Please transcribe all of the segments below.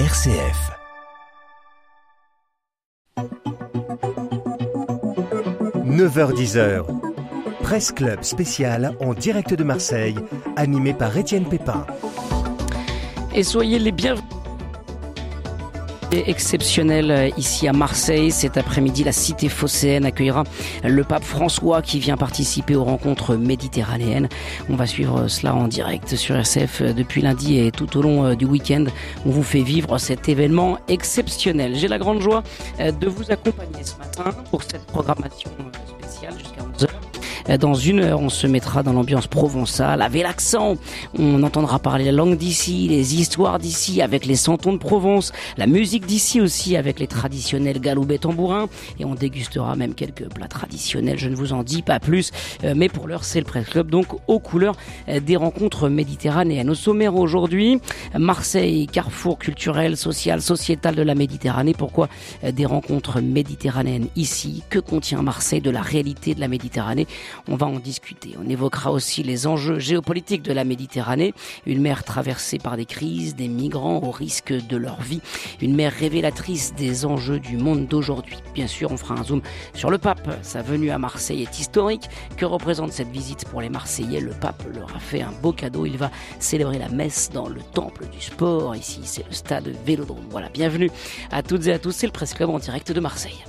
RCF. « 9h-10h, Presse Club spécial en direct de Marseille, animé par Étienne Pépin. Et soyez les bienvenus exceptionnel euh, ici à Marseille. Cet après-midi, la cité phocéenne accueillera le pape François qui vient participer aux rencontres méditerranéennes. On va suivre cela en direct sur RCF depuis lundi et tout au long euh, du week-end. On vous fait vivre cet événement exceptionnel. J'ai la grande joie euh, de vous accompagner ce matin pour cette programmation spéciale jusqu'à 11h. Euh, dans une heure, on se mettra dans l'ambiance provençale avec l'accent. On entendra parler la langue d'ici, les histoires d'ici avec les santons de Provence, la musique d'ici aussi avec les traditionnels galoubets tambourins et on dégustera même quelques plats traditionnels. Je ne vous en dis pas plus, euh, mais pour l'heure, c'est le Presse Club donc aux couleurs euh, des rencontres méditerranéennes. Au sommaire aujourd'hui, Marseille, carrefour culturel, social, sociétal de la Méditerranée. Pourquoi des rencontres méditerranéennes ici? Que contient Marseille de la réalité de la Méditerranée? On va en discuter. On évoquera aussi les enjeux géopolitiques de la Méditerranée, une mer traversée par des crises, des migrants au risque de leur vie, une mer révélatrice des enjeux du monde d'aujourd'hui. Bien sûr, on fera un zoom sur le pape. Sa venue à Marseille est historique. Que représente cette visite pour les Marseillais? Le pape leur a fait un beau cadeau. Il va célébrer la messe dans le temple du sport. Ici, c'est le stade Vélodrome. Voilà, bienvenue à toutes et à tous. C'est le Presse Club en direct de Marseille.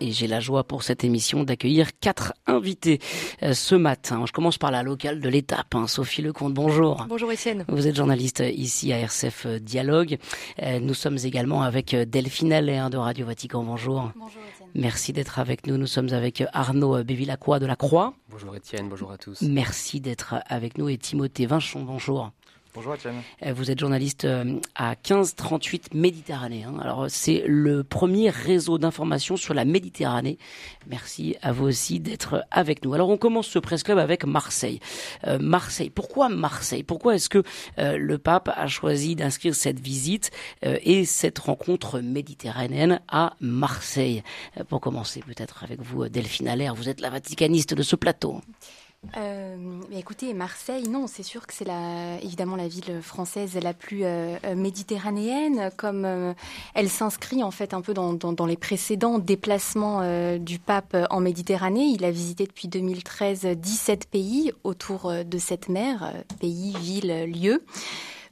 Et j'ai la joie pour cette émission d'accueillir quatre invités euh, ce matin. Je commence par la locale de l'étape, hein. Sophie Lecomte, bonjour. Bonjour Étienne. Vous êtes journaliste ici à RCF Dialogue. Euh, nous sommes également avec Delphine Allaire de Radio Vatican, bonjour. Bonjour Étienne. Merci d'être avec nous. Nous sommes avec Arnaud Bévilacqua de la Croix. Bonjour Étienne, bonjour à tous. Merci d'être avec nous et Timothée Vinchon, bonjour. Bonjour Etienne. Euh, vous êtes journaliste euh, à 1538 Méditerranée. Hein. Alors c'est le premier réseau d'information sur la Méditerranée. Merci à vous aussi d'être avec nous. Alors on commence ce presse club avec Marseille. Euh, Marseille. Pourquoi Marseille? Pourquoi est-ce que le pape a choisi d'inscrire cette visite et cette rencontre méditerranéenne à Marseille? Pour commencer peut-être avec vous Delphine Allaire. Vous êtes la vaticaniste de ce plateau. Euh, écoutez, Marseille, non, c'est sûr que c'est la, évidemment la ville française la plus euh, euh, méditerranéenne, comme elle s'inscrit en fait un peu dans, les précédents déplacements du pape en Méditerranée. Il a visité depuis 2013 17 pays autour de cette mer, pays, villes, lieux.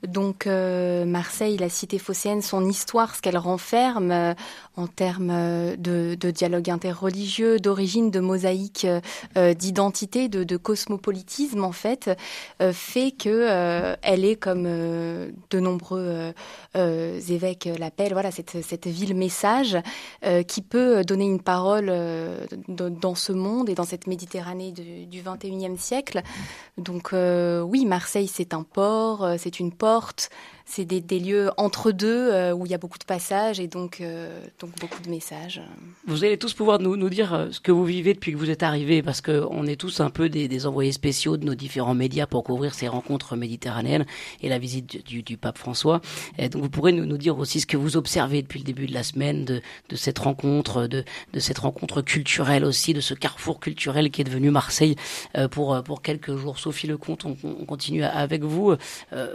Donc Marseille, la cité phocéenne, son histoire, ce qu'elle renferme en termes euh, de, de, dialogue interreligieux, d'origine, de mosaïque, d'identité, de, de, cosmopolitisme en fait, fait que elle est comme de nombreux évêques l'appellent, voilà cette, cette ville message qui peut donner une parole dans ce monde et dans cette Méditerranée du, du 21e siècle. Donc oui, Marseille c'est un port, c'est une porte c'est des, lieux entre deux euh, où il y a beaucoup de passages et donc, euh, donc beaucoup de messages. Vous allez tous pouvoir nous, nous dire euh, ce que vous vivez depuis que vous êtes arrivés, parce qu'on est tous un peu des, envoyés spéciaux de nos différents médias pour couvrir ces rencontres méditerranéennes et la visite du, du, pape François. Et donc vous pourrez nous, nous, dire aussi ce que vous observez depuis le début de la semaine de, de cette rencontre, de, de, cette rencontre culturelle aussi, de ce carrefour culturel qui est devenu Marseille pour, pour quelques jours. Sophie Lecomte, on, on continue avec vous.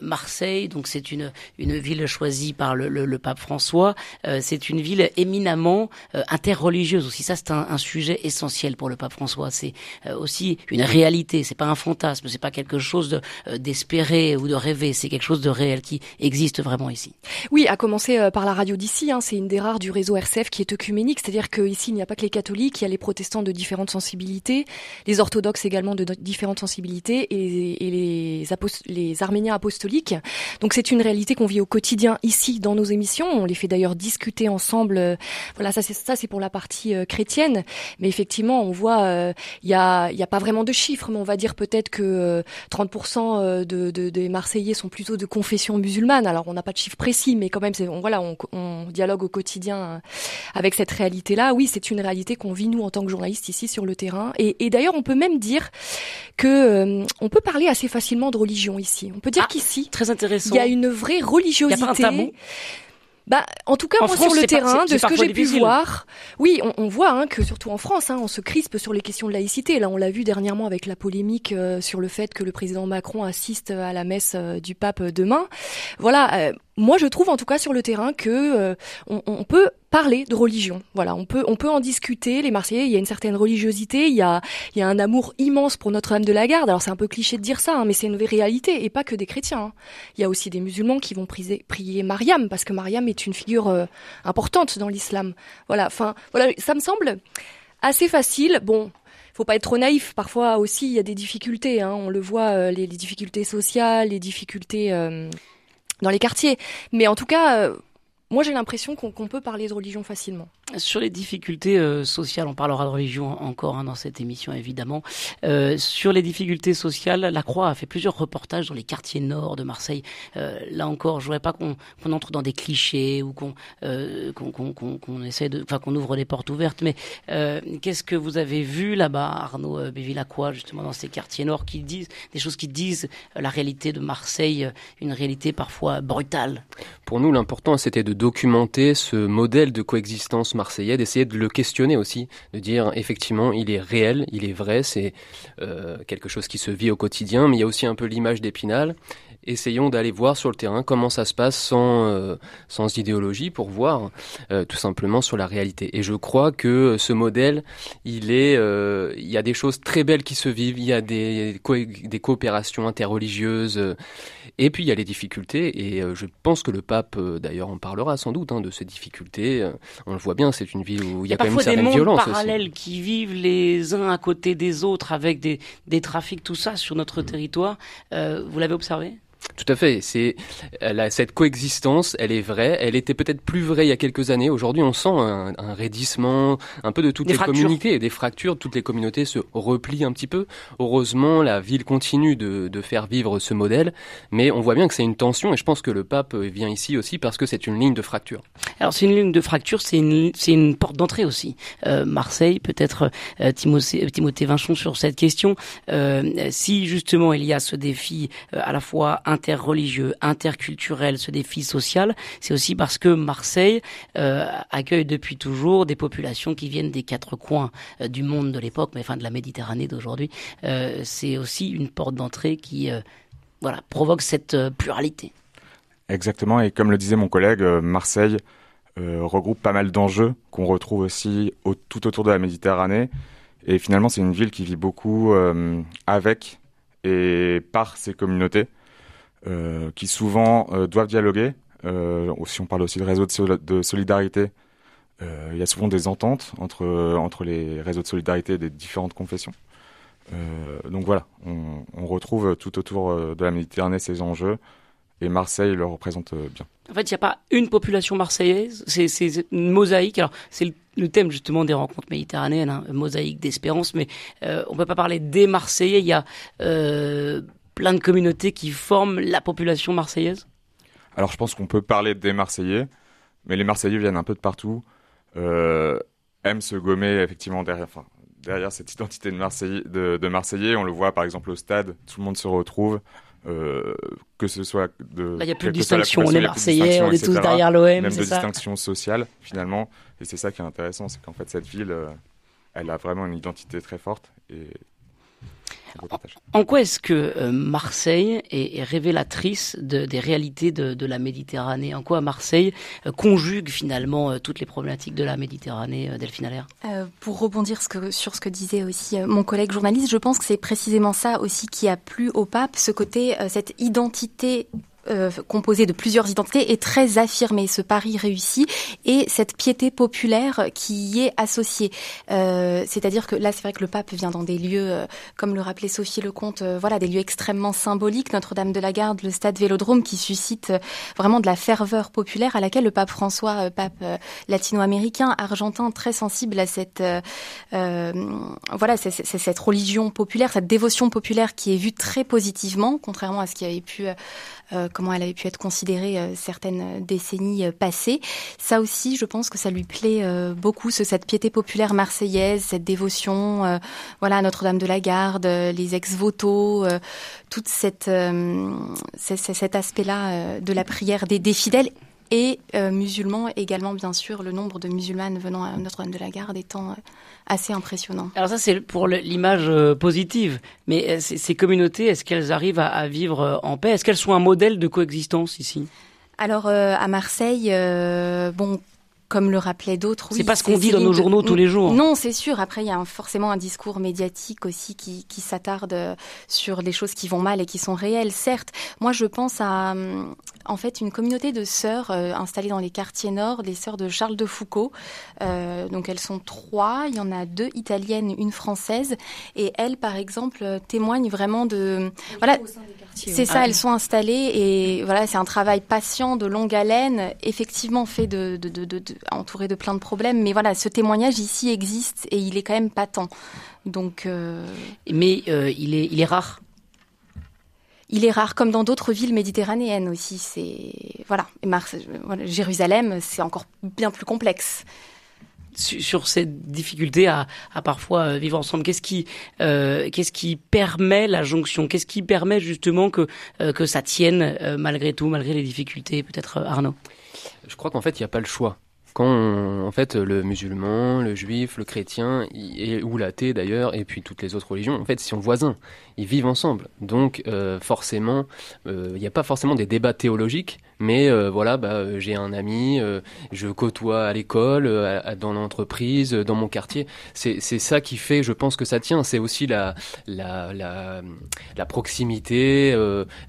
Marseille, donc c'est une une ville choisie par le, le, pape François. Euh, c'est une ville éminemment euh, interreligieuse aussi. Ça, c'est un, un, sujet essentiel pour le pape François. C'est euh, aussi une réalité. C'est pas un fantasme. C'est pas quelque chose d'espérer ou de rêver. C'est quelque chose de réel qui existe vraiment ici. Oui, à commencer par la radio d'ici. Hein, c'est une des rares du réseau RCF qui est œcuménique, c'est-à-dire qu'ici il n'y a pas que les catholiques, il y a les protestants de différentes sensibilités, les orthodoxes également de différentes sensibilités et, et les, les arméniens apostoliques. Donc c'est une réalité qu'on vit au quotidien ici dans nos émissions. On les fait d'ailleurs discuter ensemble. Euh, voilà, ça c'est ça c'est pour la partie euh, chrétienne. Mais effectivement, on voit il euh, y a il y a pas vraiment de chiffres, mais on va dire peut-être que 30% de, de, des Marseillais sont plutôt de confession musulmane. Alors on n'a pas de chiffres précis, mais quand même on, voilà on, on, dialogue au quotidien avec cette réalité-là. Oui, c'est une réalité qu'on vit nous en tant que journalistes ici sur le terrain. Et, et d'ailleurs, on peut même dire que on peut parler assez facilement de religion ici. On peut dire ah, qu'ici très intéressant. Il y a une vraie religiosité. N'y a pas un tabou? Bah, en tout cas, moi, sur le terrain, de ce que j'ai pu voir, oui, on, voit hein, que surtout en France, hein, on se crispe sur les questions de laïcité. Là, on l'a vu dernièrement avec la polémique euh, sur le fait que le président Macron assiste à la messe euh, du pape demain. Voilà, euh, moi, je trouve en tout cas sur le terrain que on, peut parler de religion. Voilà, on peut on peut en discuter. Les Marseillais, il y a une certaine religiosité, il y a il y a un amour immense pour Notre-Dame de la Garde. Alors c'est un peu cliché de dire ça, hein, mais c'est une réalité et pas que des chrétiens. Il y a aussi des musulmans qui vont prier, prier Mariam parce que Mariam est une figure euh, importante dans l'islam. Voilà, enfin, voilà, ça me semble assez facile. Bon, faut pas être trop naïf. Parfois aussi, il y a des difficultés. Hein. On le voit, euh, les, difficultés sociales, les difficultés euh, dans les quartiers. Mais en tout cas, moi, j'ai l'impression qu'on peut parler de religion facilement. Sur les difficultés euh, sociales, on parlera de religion encore hein, dans cette émission évidemment. Euh, sur les difficultés sociales, la Croix a fait plusieurs reportages dans les quartiers nord de Marseille. Euh, là encore, je voudrais pas qu'on entre dans des clichés ou qu'on enfin qu'on ouvre des portes ouvertes. Mais qu'est-ce que vous avez vu là-bas, Arnaud Bévillacqua, justement dans ces quartiers nord, qui disent des choses qui disent la réalité de Marseille, une réalité parfois brutale? Pour nous, l'important c'était de documenter ce modèle de coexistence marseillais, d'essayer de le questionner aussi, de dire effectivement il est réel, il est vrai, c'est euh, quelque chose qui se vit au quotidien, mais il y a aussi un peu l'image d'Épinal essayons d'aller voir sur le terrain comment ça se passe sans, euh, sans idéologie pour voir euh, tout simplement sur la réalité. Et je crois que ce modèle, il est, euh, il y a des choses très belles qui se vivent, il y a des, des coopérations interreligieuses, et puis il y a les difficultés. Et je pense que le pape, d'ailleurs, en parlera sans doute hein, de ces difficultés. On le voit bien, c'est une ville où il y a, quand même une certaine violence. des parallèles qui vivent les uns à côté des autres avec des, des trafics, tout ça sur notre territoire. vous l'avez observé? Tout à fait. C'est cette coexistence, elle est vraie. Elle était peut-être plus vraie il y a quelques années. Aujourd'hui, on sent un, un, raidissement, un peu de toutes les communautés, des fractures. Toutes les communautés se replient un petit peu. Heureusement, la ville continue de, de faire vivre ce modèle, mais on voit bien que c'est une tension. Et je pense que le pape vient ici aussi parce que c'est une ligne de fracture. Alors c'est une ligne de fracture, c'est une c'est une porte d'entrée aussi. Euh, Marseille, peut-être euh, Timothée, Timothée Vinchon sur cette question. Euh, si justement il y a ce défi euh, à la fois interreligieux, interculturel, ce défi social, c'est aussi parce que Marseille euh, accueille depuis toujours des populations qui viennent des quatre coins euh, du monde de l'époque, mais enfin de la Méditerranée d'aujourd'hui. Euh, c'est aussi une porte d'entrée qui voilà, provoque cette pluralité. Exactement, et comme le disait mon collègue, Marseille regroupe pas mal d'enjeux qu'on retrouve aussi tout autour de la Méditerranée. Et finalement, c'est une ville qui vit beaucoup avec et par ses communautés. Euh, qui souvent euh, doivent dialoguer. Euh, si on parle aussi de réseaux de, solidarité, il y a souvent des ententes entre, entre les réseaux de solidarité des différentes confessions. donc voilà, on, retrouve tout autour de la Méditerranée ces enjeux et Marseille le représente bien. En fait, il n'y a pas une population marseillaise, c'est une mosaïque. Alors, c'est le, thème justement des rencontres méditerranéennes, hein, mosaïque d'espérance, mais on ne peut pas parler des Marseillais. Il y a plein de communautés qui forment la population marseillaise Alors je pense qu'on peut parler des Marseillais, mais les Marseillais viennent un peu de partout, euh, aiment se gommer effectivement derrière, enfin, derrière cette identité de Marseillais, de, Marseillais. On le voit par exemple au stade, tout le monde se retrouve. Euh, que ce soit de. il n'y a plus de distinction, on est Marseillais, on est tous derrière l'OM. Même de distinction sociale, finalement. Et c'est ça qui est intéressant, c'est qu'en fait, cette ville, euh, elle a vraiment une identité très forte. Et en quoi est-ce que euh, Marseille est, révélatrice des réalités de, la Méditerranée? En quoi Marseille euh, conjugue finalement euh, toutes les problématiques de la Méditerranée, Delphine Allaire? Pour rebondir sur ce que disait aussi mon collègue journaliste, je pense que c'est précisément ça aussi qui a plu au pape, ce côté, cette identité euh, composé de plusieurs identités est très affirmé, ce pari réussi, et cette piété populaire qui y est associée. Euh, C'est-à-dire que là, c'est vrai que le pape vient dans des lieux, euh, comme le rappelait Sophie Lecomte, euh, voilà, des lieux extrêmement symboliques, Notre-Dame de la Garde, le stade Vélodrome, qui suscite vraiment de la ferveur populaire à laquelle le pape François, pape latino-américain, argentin, très sensible à cette, voilà, c'est cette religion populaire, cette dévotion populaire qui est vue très positivement, contrairement à ce qui avait pu comment elle avait pu être considérée euh, certaines décennies euh, passées. Ça aussi, je pense que ça lui plaît beaucoup, ce, cette piété populaire marseillaise, cette dévotion, voilà, Notre-Dame de la Garde, les ex-voto, toute cette, cet aspect-là de la prière des, des fidèles et musulmans également, bien sûr, le nombre de musulmanes venant à Notre-Dame de la Garde étant assez impressionnant. Alors ça, c'est pour l'image positive, mais ces communautés, est-ce qu'elles arrivent à vivre en paix? Est-ce qu'elles sont un modèle de coexistence ici? Alors à Marseille, bon, comme le rappelaient d'autres. c'est pas ce qu'on dit dans nos journaux tous les jours. Non, c'est sûr. Après, il y a forcément un discours médiatique aussi qui, qui s'attarde euh, sur les choses qui vont mal et qui sont réelles. Certes, moi, je pense à euh, en fait une communauté de sœurs euh, installées dans les quartiers nord, des sœurs de Charles de Foucault. Euh, donc elles sont trois. Il y en a deux italiennes, une française, et elles, par exemple, témoignent vraiment de voilà. C'est ça, elles sont installées et voilà, c'est un travail patient, de longue haleine, effectivement fait de, de, de, de, entouré de plein de problèmes. Mais voilà, ce témoignage ici existe et il est quand même patent. Donc, euh... mais euh, il est il est rare. Il est rare, comme dans d'autres villes méditerranéennes aussi. C'est voilà, Jérusalem, c'est encore bien plus complexe sur cette difficulté à, à parfois euh, vivre ensemble Qu'est-ce qui, euh, qu'est-ce qui permet la jonction? Qu'est-ce qui permet justement que euh, que ça tienne euh, malgré tout, malgré les difficultés? Peut-être Arnaud? Je crois qu'en fait, il n'y a pas le choix quand en fait le musulman, le juif, le chrétien et, ou l'athée d'ailleurs, et puis toutes les autres religions, en fait, sont voisins, ils vivent ensemble. Donc euh, forcément, euh, il n'y a pas forcément des débats théologiques, mais euh, voilà, bah, j'ai un ami, je côtoie à l'école, dans l'entreprise, dans mon quartier. C'est ça qui fait, je pense que ça tient. C'est aussi la proximité,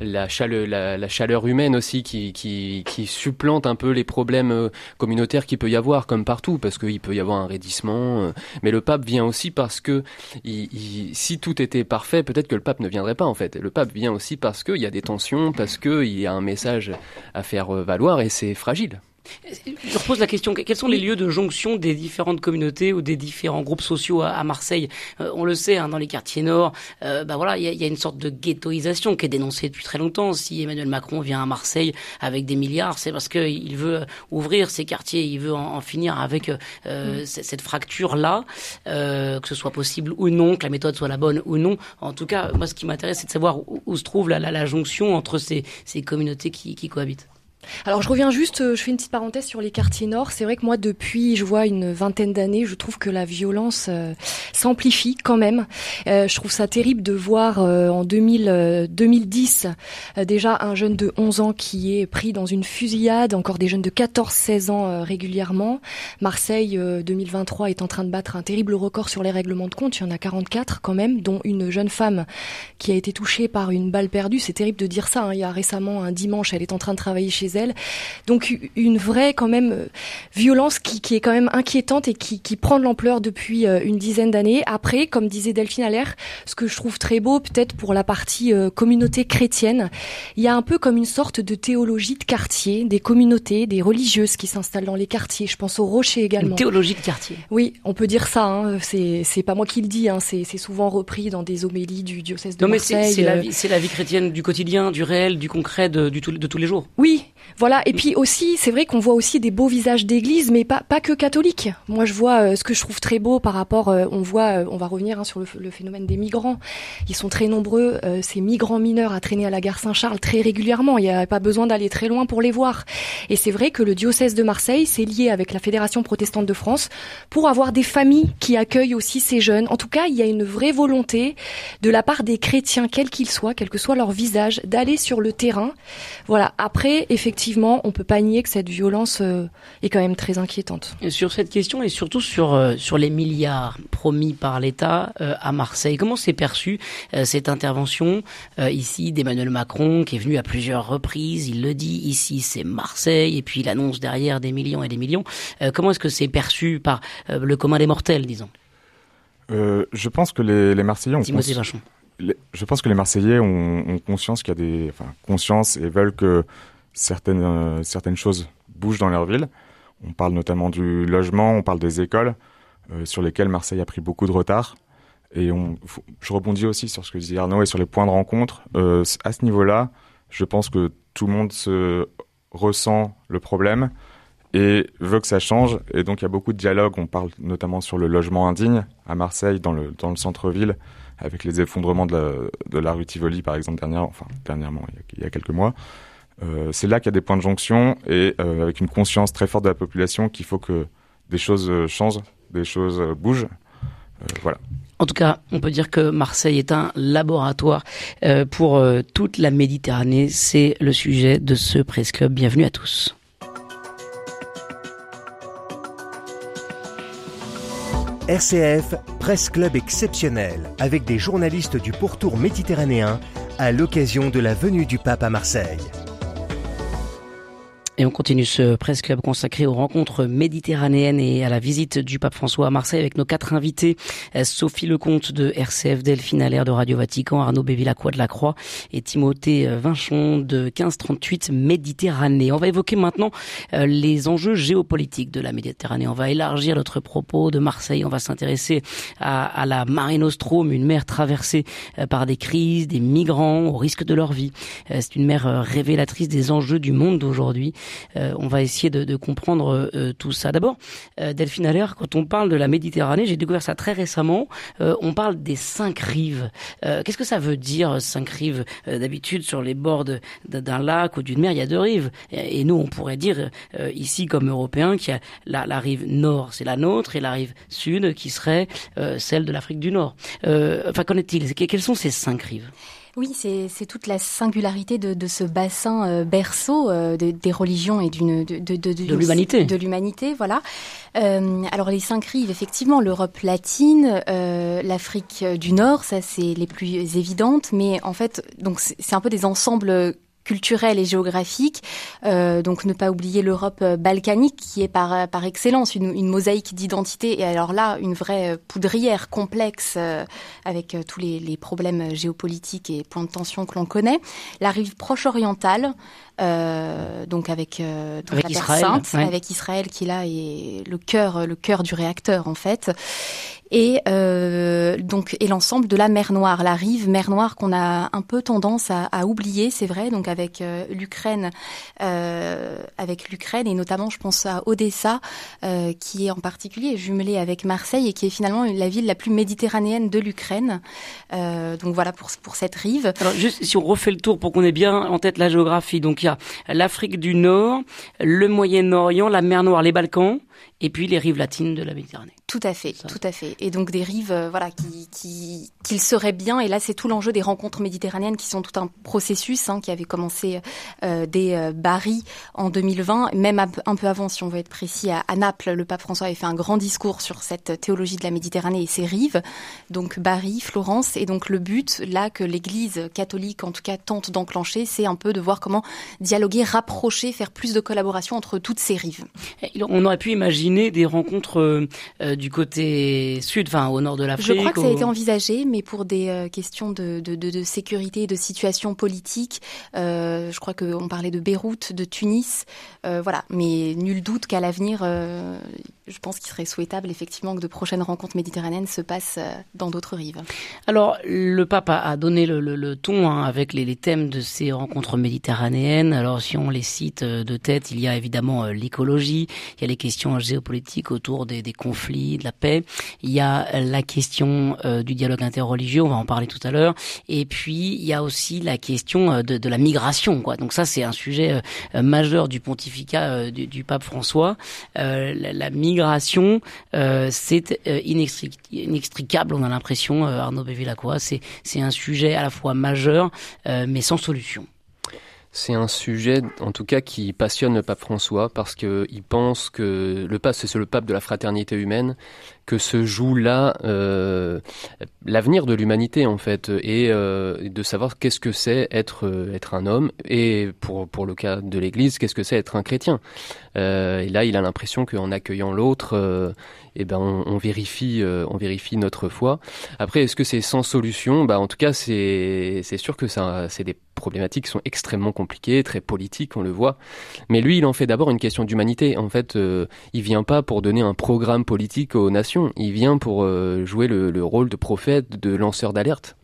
la chaleur, humaine aussi qui, qui qui supplante un peu les problèmes communautaires qui peut y avoir, comme partout, parce qu'il peut y avoir un raidissement. Euh, mais le pape vient aussi parce que si tout était parfait, peut-être que le pape ne viendrait pas en fait. Le pape vient aussi parce qu'il y a des tensions, parce qu'il y a un message à faire euh, valoir et c'est fragile. Je repose la question, quels sont les lieux de jonction des différentes communautés ou des différents groupes sociaux à, Marseille? Euh, On le sait, hein, dans les quartiers nord, euh, bah voilà, il y a, y a, une sorte de ghettoisation qui est dénoncée depuis très longtemps. Si Emmanuel Macron vient à Marseille avec des milliards, c'est parce qu'il veut ouvrir ces quartiers, il veut en, finir avec euh, mm. cette fracture-là, que ce soit possible ou non, que la méthode soit la bonne ou non. En tout cas, moi, ce qui m'intéresse, c'est de savoir où, se trouve la, la, la, jonction entre ces, ces communautés qui, qui cohabitent. Alors je reviens juste, euh, je fais une petite parenthèse sur les quartiers nord. C'est vrai que moi depuis, je vois une vingtaine d'années, je trouve que la violence euh, s'amplifie quand même. Euh, je trouve ça terrible de voir en 2000, 2010 déjà un jeune de 11 ans qui est pris dans une fusillade, encore des jeunes de 14-16 ans régulièrement. Marseille 2023 est en train de battre un terrible record sur les règlements de compte. Il y en a 44 quand même, dont une jeune femme qui a été touchée par une balle perdue. C'est terrible de dire ça. Hein. Il y a récemment un dimanche, elle est en train de travailler chez elle. Donc une vraie quand même euh, violence qui, qui est quand même inquiétante et qui, qui prend de l'ampleur depuis euh, une dizaine d'années. Après, comme disait Delphine Allaire, ce que je trouve très beau peut-être pour la partie euh, communauté chrétienne, il y a un peu comme une sorte de théologie de quartier, des communautés, des religieuses qui s'installent dans les quartiers. Je pense au Rocher également. Une théologie de quartier. Oui, on peut dire ça. Hein. C'est pas moi qui le dis. Hein. C'est souvent repris dans des homélies du diocèse de Marseille. Non mais c'est la vie, c'est la vie chrétienne du quotidien, du réel, du concret, de, du de tous les jours. Oui, voilà, et puis aussi, c'est vrai qu'on voit aussi des beaux visages d'église, mais pas, pas que catholiques. Moi, je vois euh, ce que je trouve très beau par rapport, euh, on voit, euh, on va revenir hein, sur le, phénomène des migrants. Ils sont très nombreux, ces migrants mineurs à traîner à la gare Saint-Charles très régulièrement. Il n'y a pas besoin d'aller très loin pour les voir. Et c'est vrai que le diocèse de Marseille s'est lié avec la Fédération protestante de France pour avoir des familles qui accueillent aussi ces jeunes. En tout cas, il y a une vraie volonté de la part des chrétiens, quels qu'ils soient, quel que soit leur visage, d'aller sur le terrain. Voilà. Après, effectivement, on peut pas nier que cette violence euh, est quand même très inquiétante. sur cette question et surtout sur euh, sur les milliards promis par l'État euh, à Marseille, comment s'est perçue cette intervention ici d'Emmanuel Macron qui est venu à plusieurs reprises, il le dit ici c'est Marseille et puis il annonce derrière des millions et des millions. comment est-ce que c'est perçu par le commun des mortels, disons? Je pense que les, les Marseillais ont je pense que les Marseillais ont, ont conscience qu'il y a des, enfin, conscience et veulent que certaines, euh, certaines choses bougent dans leur ville. On parle notamment du logement, on parle des écoles, euh, sur lesquelles Marseille a pris beaucoup de retard. Et je rebondis aussi sur ce que disait Arnaud et sur les points de rencontre. Euh, à ce niveau-là, je pense que tout le monde se ressent le problème et veut que ça change. Et donc il y a beaucoup de dialogues. On parle notamment sur le logement indigne à Marseille, dans le, dans le centre-ville, avec les effondrements de la, de la rue Tivoli, par exemple, enfin, dernièrement, il y a quelques mois. C'est là qu'il y a des points de jonction et avec une conscience très forte de la population qu'il faut que des choses changent, des choses bougent. voilà. En tout cas, on peut dire que Marseille est un laboratoire euh, pour euh, toute la Méditerranée. C'est le sujet de ce Presse Club. Bienvenue à tous. RCF, Presse Club exceptionnel, avec des journalistes du pourtour méditerranéen à l'occasion de la venue du pape à Marseille. Et on continue ce Presse Club consacré aux rencontres méditerranéennes et à la visite du pape François à Marseille avec nos quatre invités. Euh, Sophie Lecomte de RCF, Delphine Allaire de Radio Vatican, Arnaud Bévillacroix de la Croix et Timothée euh, Vinchon de 1538 Méditerranée. On va évoquer maintenant euh, les enjeux géopolitiques de la Méditerranée. On va élargir notre propos de Marseille. On va s'intéresser à, à, la Mare Nostrum, une mer traversée par des crises, des migrants au risque de leur vie. C'est une mer révélatrice des enjeux du monde d'aujourd'hui. Euh, on va essayer de, comprendre euh, tout ça. D'abord, euh, Delphine Allaire, quand on parle de la Méditerranée, j'ai découvert ça très récemment, on parle des cinq rives. Qu'est-ce que ça veut dire, cinq rives? D'habitude, sur les bords d'un lac ou d'une mer, il y a deux rives. Et, nous, on pourrait dire, ici, comme Européens, qu'il y a la, la rive nord, c'est la nôtre, et la rive sud, qui serait celle de l'Afrique du Nord. enfin, qu'en est-il? Quelles sont ces cinq rives? Oui, c'est toute la singularité de, ce bassin euh, berceau euh, des religions et d'une de, de, l'humanité. De l'humanité, voilà. Euh, alors les cinq rives, effectivement, l'Europe latine, l'Afrique du Nord, ça c'est les plus évidentes, mais en fait, donc c'est un peu des ensembles culturelle et géographique. Euh, donc ne pas oublier l'Europe euh, balkanique qui est par, euh, par excellence une, une mosaïque d'identité et alors là une vraie poudrière complexe avec tous les, les, problèmes géopolitiques et points de tension que l'on connaît. La rive proche orientale, euh, donc avec, euh, avec la Israël, Sainte, avec Israël qui là est le cœur, le cœur du réacteur en fait, et euh, donc et l'ensemble de la mer Noire, la rive mer Noire qu'on a un peu tendance à, à oublier, c'est vrai, donc avec euh, l'Ukraine, euh, avec l'Ukraine et notamment je pense à Odessa, qui est en particulier jumelée avec Marseille et qui est finalement la ville la plus méditerranéenne de l'Ukraine. donc voilà pour pour cette rive. Alors juste si on refait le tour pour qu'on ait bien en tête la géographie, donc l'Afrique du Nord, le Moyen-Orient, la mer Noire, les Balkans, et puis les rives latines de la Méditerranée. Tout à fait, tout à fait. Et donc des rives, euh, voilà, qui, qui qu'il serait bien. Et là, c'est tout l'enjeu des rencontres méditerranéennes qui sont tout un processus hein, qui avait commencé euh, dès euh, Bari en 2020, même un peu avant, si on veut être précis, à, Naples. Le pape François avait fait un grand discours sur cette théologie de la Méditerranée et ses rives. Donc Bari, Florence, et donc le but là que l'Église catholique, en tout cas, tente d'enclencher, c'est un peu de voir comment dialoguer, rapprocher, faire plus de collaboration entre toutes ces rives. On aurait pu imaginer des rencontres euh, euh, du côté sud, enfin au nord de l'Afrique Je crois que ça a été envisagé, mais pour des euh, questions de, de, de, de, sécurité et de situation politique, je crois qu'on parlait de Beyrouth, de Tunis, voilà. Mais nul doute qu'à l'avenir, je pense qu'il serait souhaitable effectivement que de prochaines rencontres méditerranéennes se passent dans d'autres rives. Alors, le pape a, donné le, le, le ton hein, avec les, les, thèmes de ces rencontres méditerranéennes. Alors, si on les cite de tête, il y a évidemment l'écologie, il y a les questions géopolitique autour des, conflits, de la paix. Il y a la question euh, du dialogue interreligieux, on va en parler tout à l'heure. Et puis il y a aussi la question euh, de, la migration. Donc ça c'est un sujet euh, majeur du pontificat du, pape François. La, migration, c'est inextricable. On a l'impression, Arnaud Bévillacqua, c'est c'est un sujet à la fois majeur mais sans solution. C'est un sujet, en tout cas, qui passionne le pape François parce qu'il pense que le pape, c'est le pape de la fraternité humaine, que se joue là euh, l'avenir de l'humanité en fait, et euh, de savoir qu'est-ce que c'est être euh, être un homme, et pour pour le cas de l'Église, qu'est-ce que c'est être un chrétien. Et là, il a l'impression qu'en accueillant l'autre, eh ben on, vérifie on vérifie notre foi. Après, est-ce que c'est sans solution? Bah en tout cas, c'est c'est sûr que ça c'est des problématiques qui sont extrêmement compliquées, très politiques, on le voit. Mais lui, il en fait d'abord une question d'humanité. En fait, il vient pas pour donner un programme politique aux nations. Il vient pour euh, jouer le, rôle de prophète, de lanceur d'alerte.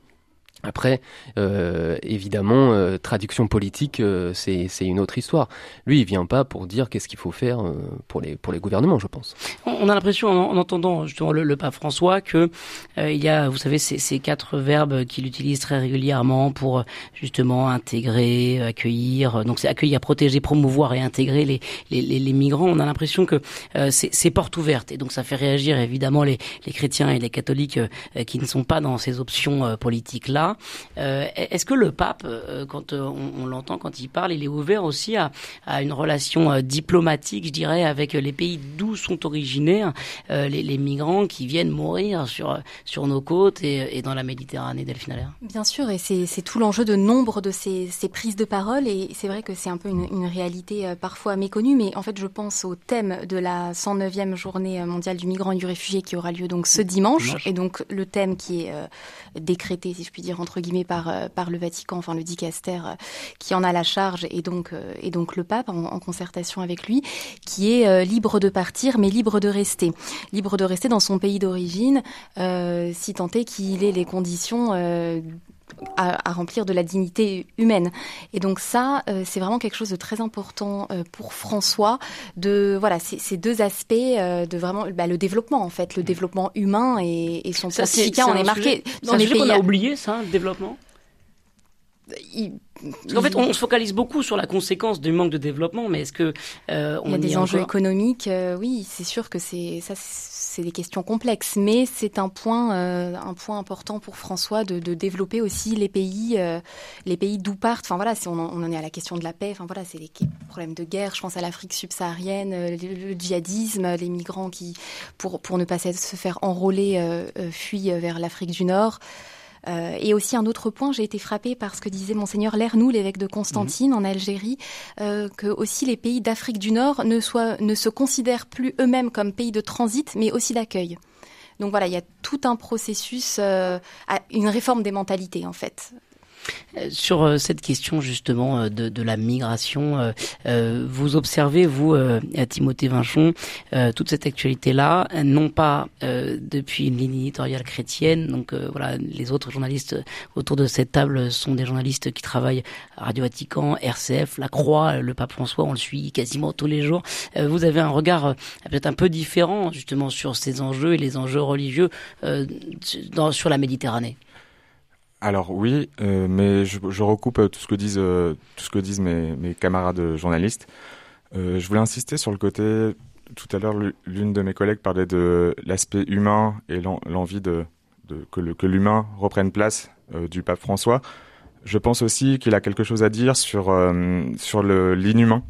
Après, euh, évidemment, euh, traduction politique, euh, c'est une autre histoire. Lui, il vient pas pour dire qu'est-ce qu'il faut faire euh, pour les pour les gouvernements, je pense. On a l'impression, en, entendant justement le, pape François, que euh, il y a, vous savez, ces, ces quatre verbes qu'il utilise très régulièrement pour justement intégrer, accueillir. Donc, c'est accueillir, protéger, promouvoir et intégrer les les, les, migrants. On a l'impression que c'est porte ouverte et donc ça fait réagir évidemment les les chrétiens et les catholiques qui ne sont pas dans ces options politiques là. Euh, est-ce que le pape, euh, quand euh, on, l'entend quand il parle, il est ouvert aussi à, une relation diplomatique, je dirais, avec les pays d'où sont originaires les, migrants qui viennent mourir sur sur nos côtes et, dans la Méditerranée, Delphine Bien sûr, et c'est tout l'enjeu de nombre de ces, prises de parole, et c'est vrai que c'est un peu une, réalité parfois méconnue, mais en fait, je pense au thème de la 109e journée mondiale du migrant et du réfugié qui aura lieu donc ce dimanche, et donc le thème qui est décrété, si je puis dire, entre guillemets par euh, par le Vatican, enfin le dicaster euh, qui en a la charge et donc euh, et donc le pape en, concertation avec lui, qui est libre de partir mais libre de rester, libre de rester dans son pays d'origine, si tant est qu'il ait les conditions à, remplir de la dignité humaine. Et donc ça, c'est vraiment quelque chose de très important pour François, de voilà ces, deux aspects de vraiment bah, le développement en fait, le développement humain et, son pontificat, on est, marqué dans les pays. qu'on a oublié ça, le développement? En fait, on se focalise beaucoup sur la conséquence du manque de développement, mais est-ce que euh, on il y a des enjeux économiques euh, Oui, c'est sûr que c'est ça, c'est des questions complexes, mais c'est un point, euh, un point important pour François de, développer aussi les pays, les pays d'où partent. Enfin voilà, si on, en est à la question de la paix, enfin voilà, c'est les problèmes de guerre. Je pense à l'Afrique subsaharienne, le, djihadisme, les migrants qui, pour pour ne pas se faire enrôler, fuient vers l'Afrique du Nord. Euh, et aussi un autre point, j'ai été frappée par ce que disait monseigneur Lernou, l'évêque de Constantine mhm. en Algérie, euh, que aussi les pays d'Afrique du Nord ne, soient, ne se considèrent plus eux-mêmes comme pays de transit, mais aussi d'accueil. Donc voilà, il y a tout un processus, euh, une réforme des mentalités en fait. Euh, sur euh, cette question justement euh, de, la migration, vous observez, vous, à Timothée Vinchon, toute cette actualité-là, non pas depuis une ligne éditoriale chrétienne, donc voilà, les autres journalistes autour de cette table sont des journalistes qui travaillent à Radio Vatican, RCF, La Croix, le pape François, on le suit quasiment tous les jours. Vous avez un regard peut-être un peu différent justement sur ces enjeux et les enjeux religieux dans, sur la Méditerranée. Alors oui, euh, mais je, recoupe euh, tout ce que disent, euh, tout ce que disent mes, camarades journalistes. je voulais insister sur le côté, tout à l'heure, l'une de mes collègues parlait de l'aspect humain et l'envie de, que l'humain reprenne place du pape François. Je pense aussi qu'il a quelque chose à dire sur, sur l'inhumain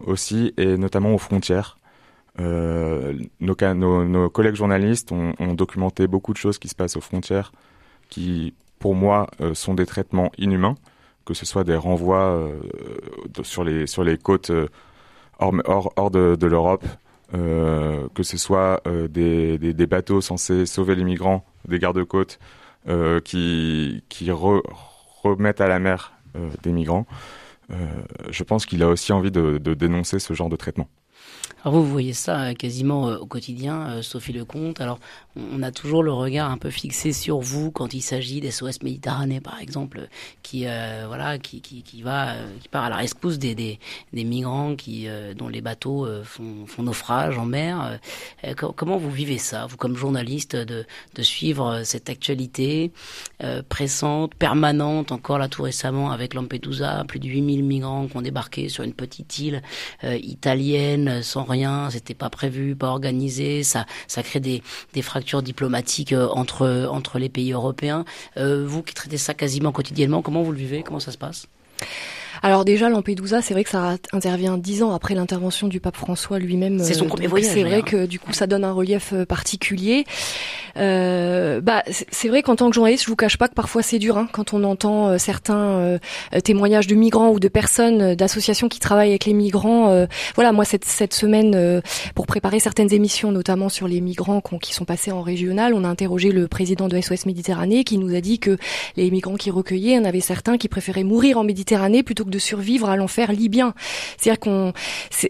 aussi, et notamment aux frontières. Nos, collègues journalistes ont, ont, documenté beaucoup de choses qui se passent aux frontières, qui pour moi, euh, sont des traitements inhumains, que ce soit des renvois euh, sur, les, sur les côtes euh, hors, hors, hors de, l'Europe, que ce soit des, des, bateaux censés sauver les migrants, des gardes-côtes qui, qui remettent à la mer des migrants. je pense qu'il a aussi envie de, de dénoncer ce genre de traitement. Alors vous, voyez ça euh, quasiment euh, au quotidien, euh, Sophie Lecomte. Alors on a toujours le regard un peu fixé sur vous quand il s'agit des SOS Méditerranée, par exemple, qui voilà, qui, qui, qui, va, qui part à la rescousse des, des, des migrants qui dont les bateaux font, font, naufrage en mer. comment vous vivez ça, vous comme journaliste, de, de suivre cette actualité pressante, permanente, encore là tout récemment avec Lampedusa, plus de 8000 migrants qui ont débarqué sur une petite île italienne sans rien, c'était pas prévu, pas organisé, ça, ça crée des, des fractures diplomatiques euh, entre, entre les pays européens. Euh, vous qui traitez ça quasiment quotidiennement, comment vous le vivez? Comment ça se passe? Alors déjà, Lampedusa, c'est vrai que ça intervient dix ans après l'intervention du pape François lui-même. C'est son euh, premier voyage. C'est vrai que du coup, ça donne un relief euh, particulier. Euh, bah, c'est vrai qu'en tant que journaliste, je vous cache pas que parfois c'est dur hein, quand on entend euh, certains témoignages de migrants ou de personnes, d'associations qui travaillent avec les migrants. voilà, moi cette, cette semaine, pour préparer certaines émissions, notamment sur les migrants qui sont passés en régional, on a interrogé le président de SOS Méditerranée qui nous a dit que les migrants qui recueillaient, il y en avait certains qui préféraient mourir en Méditerranée plutôt que de survivre à l'enfer libyen. C'est-à-dire qu'on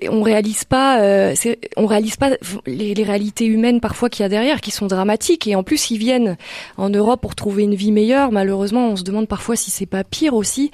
on réalise pas, euh, on réalise pas les, les réalités humaines parfois qu'il y a derrière, qui sont dramatiques. Et en plus, ils viennent en Europe pour trouver une vie meilleure. Malheureusement, on se demande parfois si c'est pas pire aussi.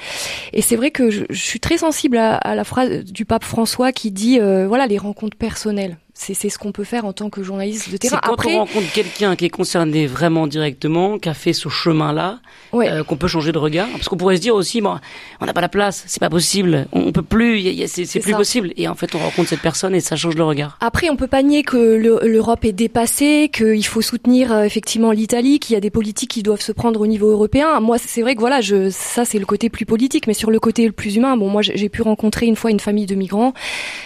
Et c'est vrai que je, je, suis très sensible à, à, la phrase du pape François qui dit, euh, voilà, les rencontres personnelles c'est ce qu'on peut faire en tant que journaliste de terrain. C'est quand on rencontre quelqu'un qui est concerné vraiment directement, qui a fait ce chemin-là, euh, qu'on peut changer de regard. Parce qu'on pourrait se dire aussi, bon, on n'a pas la place, c'est pas possible, on, peut plus, c'est plus possible. Et en fait, on rencontre cette personne et ça change le regard. Après, on peut pas nier que l'Europe est dépassée, qu'il faut soutenir euh, effectivement l'Italie, qu'il y a des politiques qui doivent se prendre au niveau européen. Moi, c'est vrai que voilà, je, ça c'est le côté plus politique, mais sur le côté le plus humain, bon, moi j'ai pu rencontrer une fois une famille de migrants.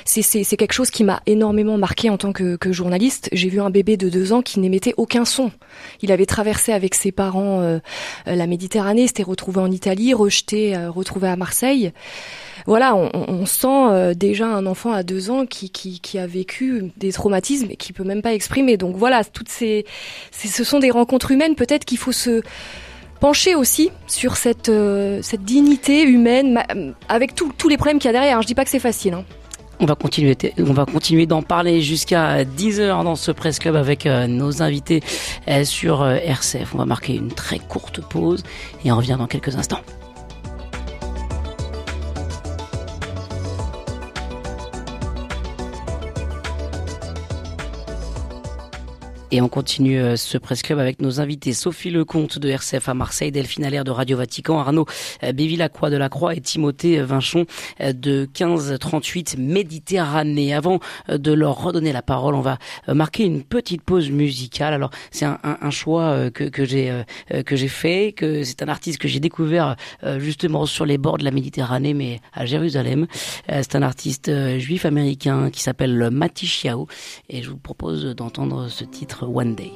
C'est quelque chose qui m'a énormément marqué en tant que, journaliste. J'ai vu un bébé de deux ans qui n'émettait aucun son. Il avait traversé avec ses parents euh, la Méditerranée, s'était retrouvé en Italie, rejeté, euh, retrouvé à Marseille. Voilà, on, sent euh, déjà un enfant à deux ans qui, qui, a vécu des traumatismes et qui peut même pas exprimer. Donc voilà, toutes ces, ce sont des rencontres humaines. Peut-être qu'il faut se pencher aussi sur cette, cette dignité humaine avec tous les problèmes qu'il y a derrière. Je dis pas que c'est facile. Hein. On va continuer, d'en parler jusqu'à 10h dans ce Presse Club avec euh, nos invités euh, sur euh, RCF. On va marquer une très courte pause et on revient dans quelques instants. Et on continue euh, ce Presse Club avec nos invités Sophie Lecomte de RCF à Marseille, Delphine Allaire de Radio Vatican, Arnaud euh, Bévillacroix de la Croix et Timothée Vinchon euh, de 1538 Méditerranée. Avant de leur redonner la parole, on va marquer une petite pause musicale. Alors c'est un, choix que, que j'ai que j'ai fait, que c'est un artiste que j'ai découvert justement sur les bords de la Méditerranée, mais à Jérusalem. C'est un artiste juif américain qui s'appelle Mati Chiao et je vous propose d'entendre ce titre one day.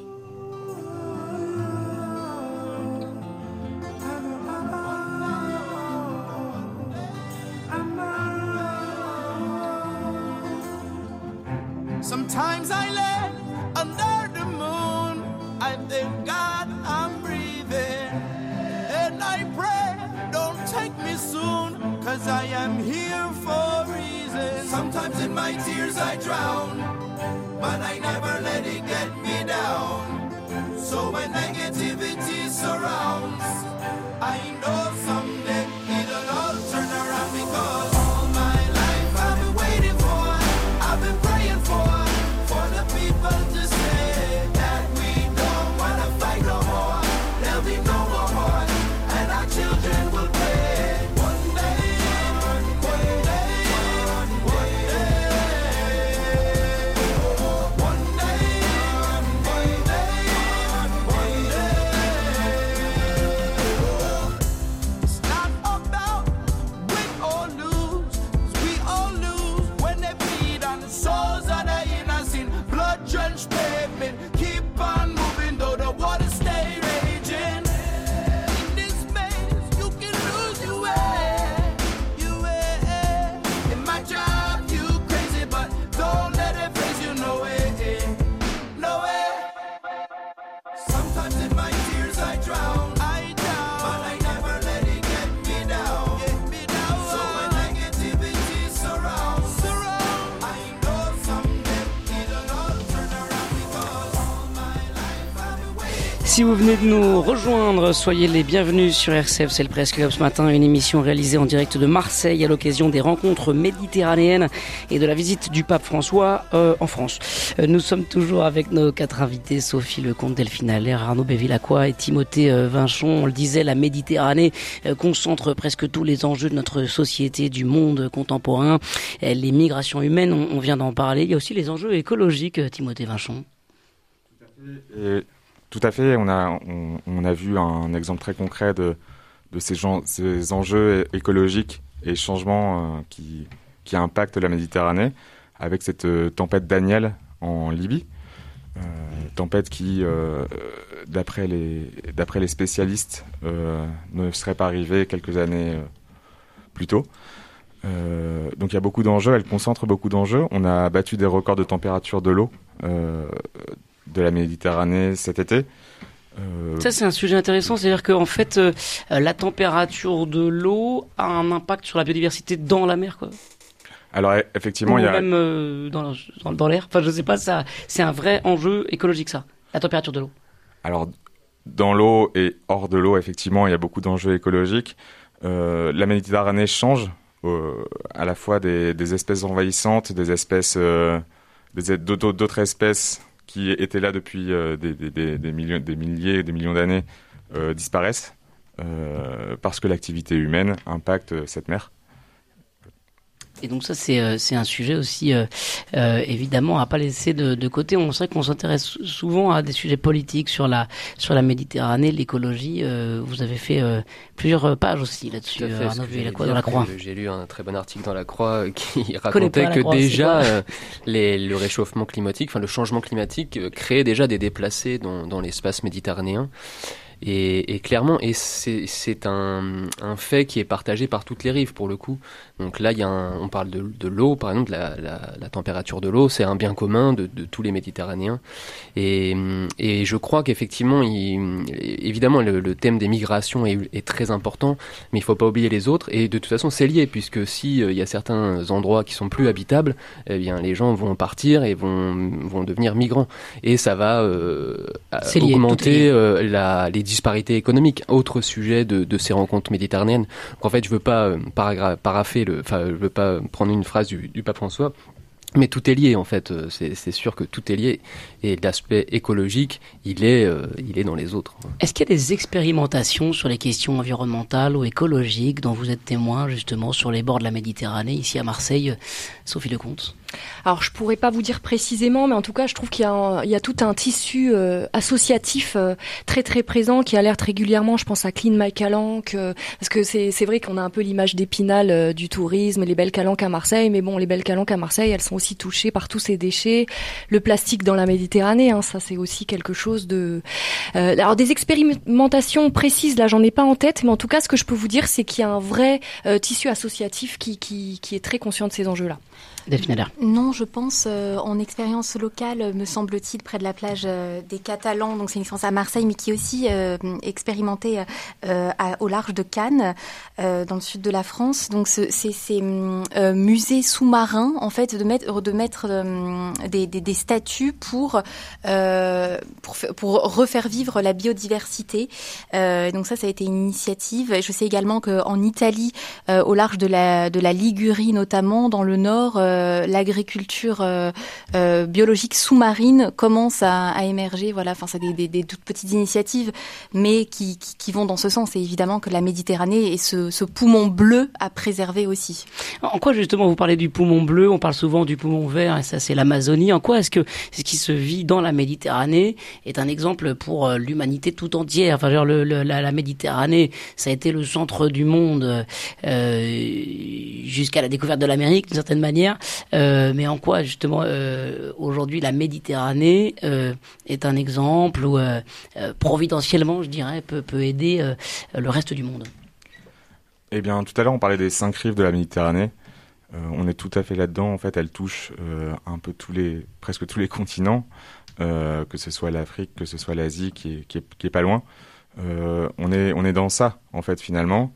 Sometimes I lay under the moon. I thank God I'm breathing. And I pray, don't take me soon, cause I am here for a reason. Sometimes in my tears I drown but I never let it get me down. So when negativity surrounds, I know Si vous venez de nous rejoindre, soyez les bienvenus sur RCF, c'est le Presse Club ce matin, une émission réalisée en direct de Marseille à l'occasion des rencontres méditerranéennes et de la visite du pape François euh, en France. Euh, nous sommes toujours avec nos quatre invités, Sophie Lecomte, Delphine Allaire, Arnaud Bévillacqua et Timothée euh, Vinchon. On le disait, la Méditerranée concentre presque tous les enjeux de notre société, du monde contemporain. Les migrations humaines, on vient d'en parler. Il y a aussi les enjeux écologiques, Timothée Vinchon. On a, on, a vu un exemple très concret de, de ces, gens, ces enjeux écologiques et changements euh, qui, qui impactent la Méditerranée avec cette euh, tempête Daniel en Libye. Euh, tempête qui, d'après les, les spécialistes, ne serait pas arrivée quelques années plus tôt. donc il y a beaucoup d'enjeux, elle concentre beaucoup d'enjeux. On a battu des records de température de l'eau de la Méditerranée cet été. Euh, Ça, c'est un sujet intéressant. C'est-à-dire qu'en fait, euh, la température de l'eau a un impact sur la biodiversité dans la mer, quoi. Alors e, effectivement, il y a même euh, dans, dans, dans l'air. Enfin, je sais pas, ça, c'est un vrai enjeu écologique, ça, la température de l'eau. Alors dans l'eau et hors de l'eau, effectivement, il y a beaucoup d'enjeux écologiques. La Méditerranée change à la fois des, des, espèces envahissantes, des espèces, d'autres espèces qui étaient là depuis des, des, milliers, des millions d'années disparaissent parce que l'activité humaine impacte cette mer. Et donc ça, c'est euh, c'est un sujet aussi euh, euh, évidemment à pas laisser de, de côté. On sait qu'on s'intéresse souvent à des sujets politiques sur la sur la Méditerranée, l'écologie. Euh, vous avez fait euh, plusieurs pages aussi là-dessus. dans la Croix. J'ai lu un très bon article dans la Croix qui racontait que déjà les, le réchauffement climatique, enfin le changement climatique, crée déjà des déplacés dans, dans l'espace méditerranéen. Et, et, clairement, et c'est un, un, fait qui est partagé par toutes les rives pour le coup. Donc là, il y a un, on parle de, de l'eau, par exemple, la, la, la température de l'eau, c'est un bien commun de, de, tous les Méditerranéens. Et, et je crois qu'effectivement, évidemment, le, le, thème des migrations est, est, très important, mais il faut pas oublier les autres. Et de toute façon, c'est lié, puisque si euh, il y a certains endroits qui sont plus habitables, eh bien, les gens vont partir et vont, vont devenir migrants. Et ça va euh, augmenter euh, la, les disparités économiques. Autre sujet de, ces rencontres méditerranéennes. En fait, je veux pas euh, parapher le, enfin, je veux pas prendre une phrase du, du pape François, mais tout est lié en fait. Euh, c'est sûr que tout est lié et l'aspect écologique, il est, euh, il est dans les autres. Est-ce qu'il y a des expérimentations sur les questions environnementales ou écologiques dont vous êtes témoin justement sur les bords de la Méditerranée, ici à Marseille, Sophie Lecomte? Alors je pourrais pas vous dire précisément, mais en tout cas je trouve qu'il y, a tout un tissu euh, associatif euh, très très présent qui alerte régulièrement. Je pense à Clean My Calanque, euh, parce que c'est vrai qu'on a un peu l'image d'épinal euh, du tourisme, les belles calanques à Marseille, mais bon les belles calanques à Marseille, elles sont aussi touchées par tous ces déchets, le plastique dans la Méditerranée, hein, ça c'est aussi quelque chose de. alors des expérimentations précises là j'en ai pas en tête, mais en tout cas ce que je peux vous dire c'est qu'il y a un vrai tissu associatif qui, est très conscient de ces enjeux Non, je pense euh, en expérience locale, me semble-t-il, près de la plage euh, des Catalans. Donc c'est une expérience à Marseille, mais qui est aussi euh, expérimentée euh, au large de Cannes, euh, dans le sud de la France. Donc c'est ces musées sous-marins, en fait, de mettre, de mettre des, des, des, statues pour, pour, pour refaire vivre la biodiversité. donc ça, ça a été une initiative. Je sais également qu'en Italie, au large de la, de la Ligurie notamment, dans le nord, l'agriculture euh, euh, biologique sous-marine commence à, émerger. Voilà, enfin, c'est des, toutes petites initiatives, mais qui, vont dans ce sens. Et évidemment que la Méditerranée est ce, poumon bleu à préserver aussi. En quoi justement vous parlez du poumon bleu? On parle souvent du poumon vert, et ça c'est l'Amazonie. En quoi est-ce que ce qui se vit dans la Méditerranée est un exemple pour l'humanité tout entière? Enfin, genre la, Méditerranée, ça a été le centre du monde euh, jusqu'à la découverte de l'Amérique d'une certaine manière. Euh, mais en quoi justement euh, aujourd'hui la Méditerranée euh, est un exemple euh, providentiellement, je dirais, peut, aider le reste du monde? Eh bien, tout à l'heure, on parlait des cinq rives de la Méditerranée. on est tout à fait là-dedans. En fait, elle touche un peu tous les, presque tous les continents, que ce soit l'Afrique, que ce soit l'Asie, qui qui, est, pas loin. on est, on est dans ça, en fait, finalement.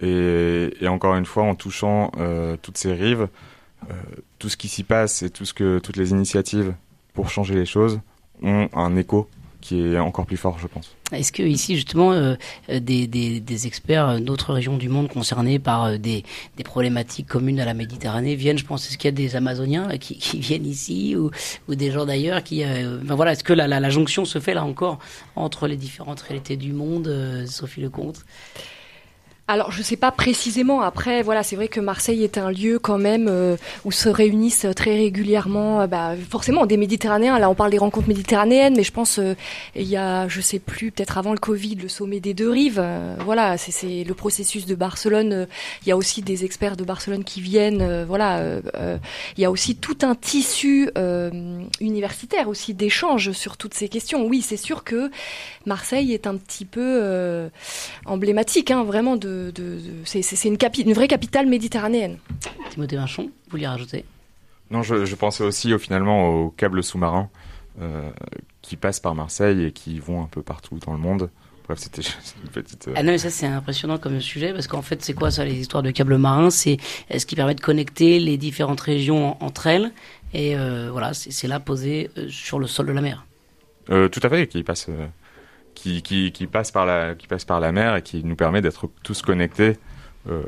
Et, encore une fois, en touchant toutes ces rives, tout ce qui s'y passe et tout ce que, toutes les initiatives pour changer les choses ont un écho qui est encore plus fort, je pense. Est-ce que ici justement euh, des, des, experts d'autres régions du monde concernés par euh, des, problématiques communes à la Méditerranée viennent Je pense est-ce qu'il y a des Amazoniens qui, viennent ici ou, des gens d'ailleurs qui euh, ben voilà est-ce que la, la, jonction se fait là encore entre les différentes réalités du monde euh, Sophie Lecomte alors je sais pas précisément. Après voilà, c'est vrai que Marseille est un lieu quand même euh, où se réunissent très régulièrement, euh, bah, forcément des Méditerranéens. Là on parle des rencontres méditerranéennes, mais je pense euh, il y a, je sais plus, peut-être avant le Covid, le sommet des deux rives. Euh, voilà, c'est le processus de Barcelone. Il y a aussi des experts de Barcelone qui viennent. voilà, il y a aussi tout un tissu universitaire aussi d'échanges sur toutes ces questions. Oui, c'est sûr que Marseille est un petit peu emblématique, hein, vraiment de de, de, c'est une, une, vraie capitale méditerranéenne. Timothée Vinchon, vous voulez rajouter? Non, je, je, pensais aussi au, finalement au câble sous-marin qui passent par Marseille et qui vont un peu partout dans le monde. Bref, c'était une petite. Ah non, ça c'est impressionnant comme sujet parce qu'en fait, c'est quoi ça, les histoires de câbles marins? C'est ce qui permet de connecter les différentes régions entre elles? Et voilà, c'est là posé sur le sol de la mer. tout à fait, qui passe qui, qui, passe par la, qui passe par la mer et qui nous permet d'être tous connectés euh,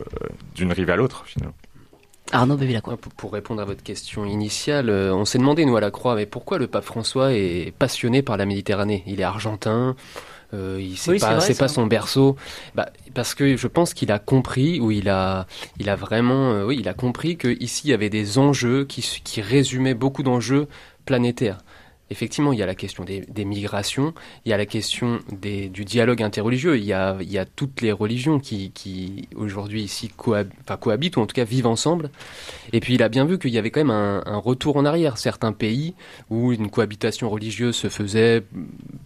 d'une rive à l'autre finalement. Arnaud Bevilacqua. Pour, pour répondre à votre question initiale, euh, on s'est demandé, nous, à la Croix, mais pourquoi le pape François est passionné par la Méditerranée? Il est argentin, euh, il c'est pas, c'est pas son berceau. Bah, parce que je pense qu'il a compris, ou il a, il a vraiment, euh, oui, il a compris qu'ici, il y avait des enjeux qui, qui résumaient beaucoup d'enjeux planétaires effectivement, il y a la question des, migrations, il y a la question du dialogue interreligieux, il y a, toutes les religions qui, aujourd'hui ici cohabitent, ou en tout cas vivent ensemble. Et puis il a bien vu qu'il y avait quand même un, retour en arrière. Certains pays où une cohabitation religieuse se faisait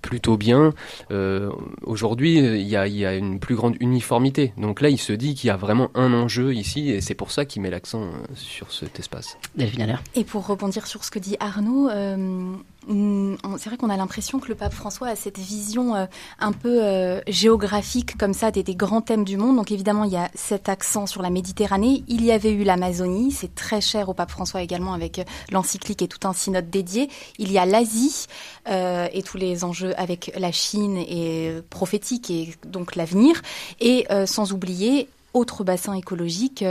plutôt bien, euh, aujourd'hui il y, a, une plus grande uniformité. Donc là, il se dit qu'il y a vraiment un enjeu ici, et c'est pour ça qu'il met l'accent euh, sur cet espace. Delphine Et pour rebondir sur ce que dit Arnaud, euh, c'est vrai qu'on a l'impression que le pape François a cette vision euh, un peu euh, géographique comme ça des, grands thèmes du monde. Donc évidemment, il y a cet accent sur la Méditerranée. Il y avait eu l'Amazonie, c'est très cher au pape François également avec euh, l'encyclique et tout un synode dédié. Il y a l'Asie et tous les enjeux avec la Chine et prophétique et donc l'avenir. Et sans oublier autre bassin écologique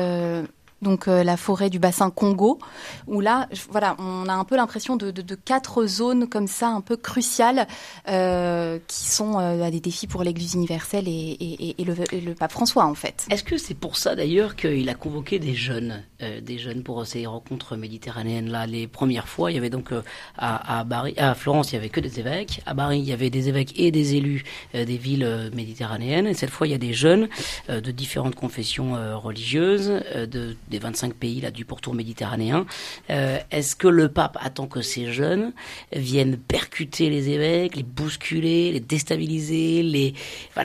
donc euh, la forêt du bassin Congo, où là, voilà, on a un peu l'impression de, quatre zones comme ça, un peu cruciales, euh, qui sont euh, des défis pour l'Église universelle et, le, pape François, en fait. Est-ce que c'est pour ça d'ailleurs qu'il a convoqué des jeunes, des jeunes pour ces rencontres méditerranéennes là Les premières fois, il y avait donc à, à Florence, il y avait que des évêques. À Bari, il y avait des évêques et des élus des villes méditerranéennes. Et cette fois, il y a des jeunes de différentes confessions religieuses, de des 25 pays là du pourtour méditerranéen. Euh, est-ce que le pape attend que ces jeunes viennent percuter les évêques, les bousculer, les déstabiliser, les,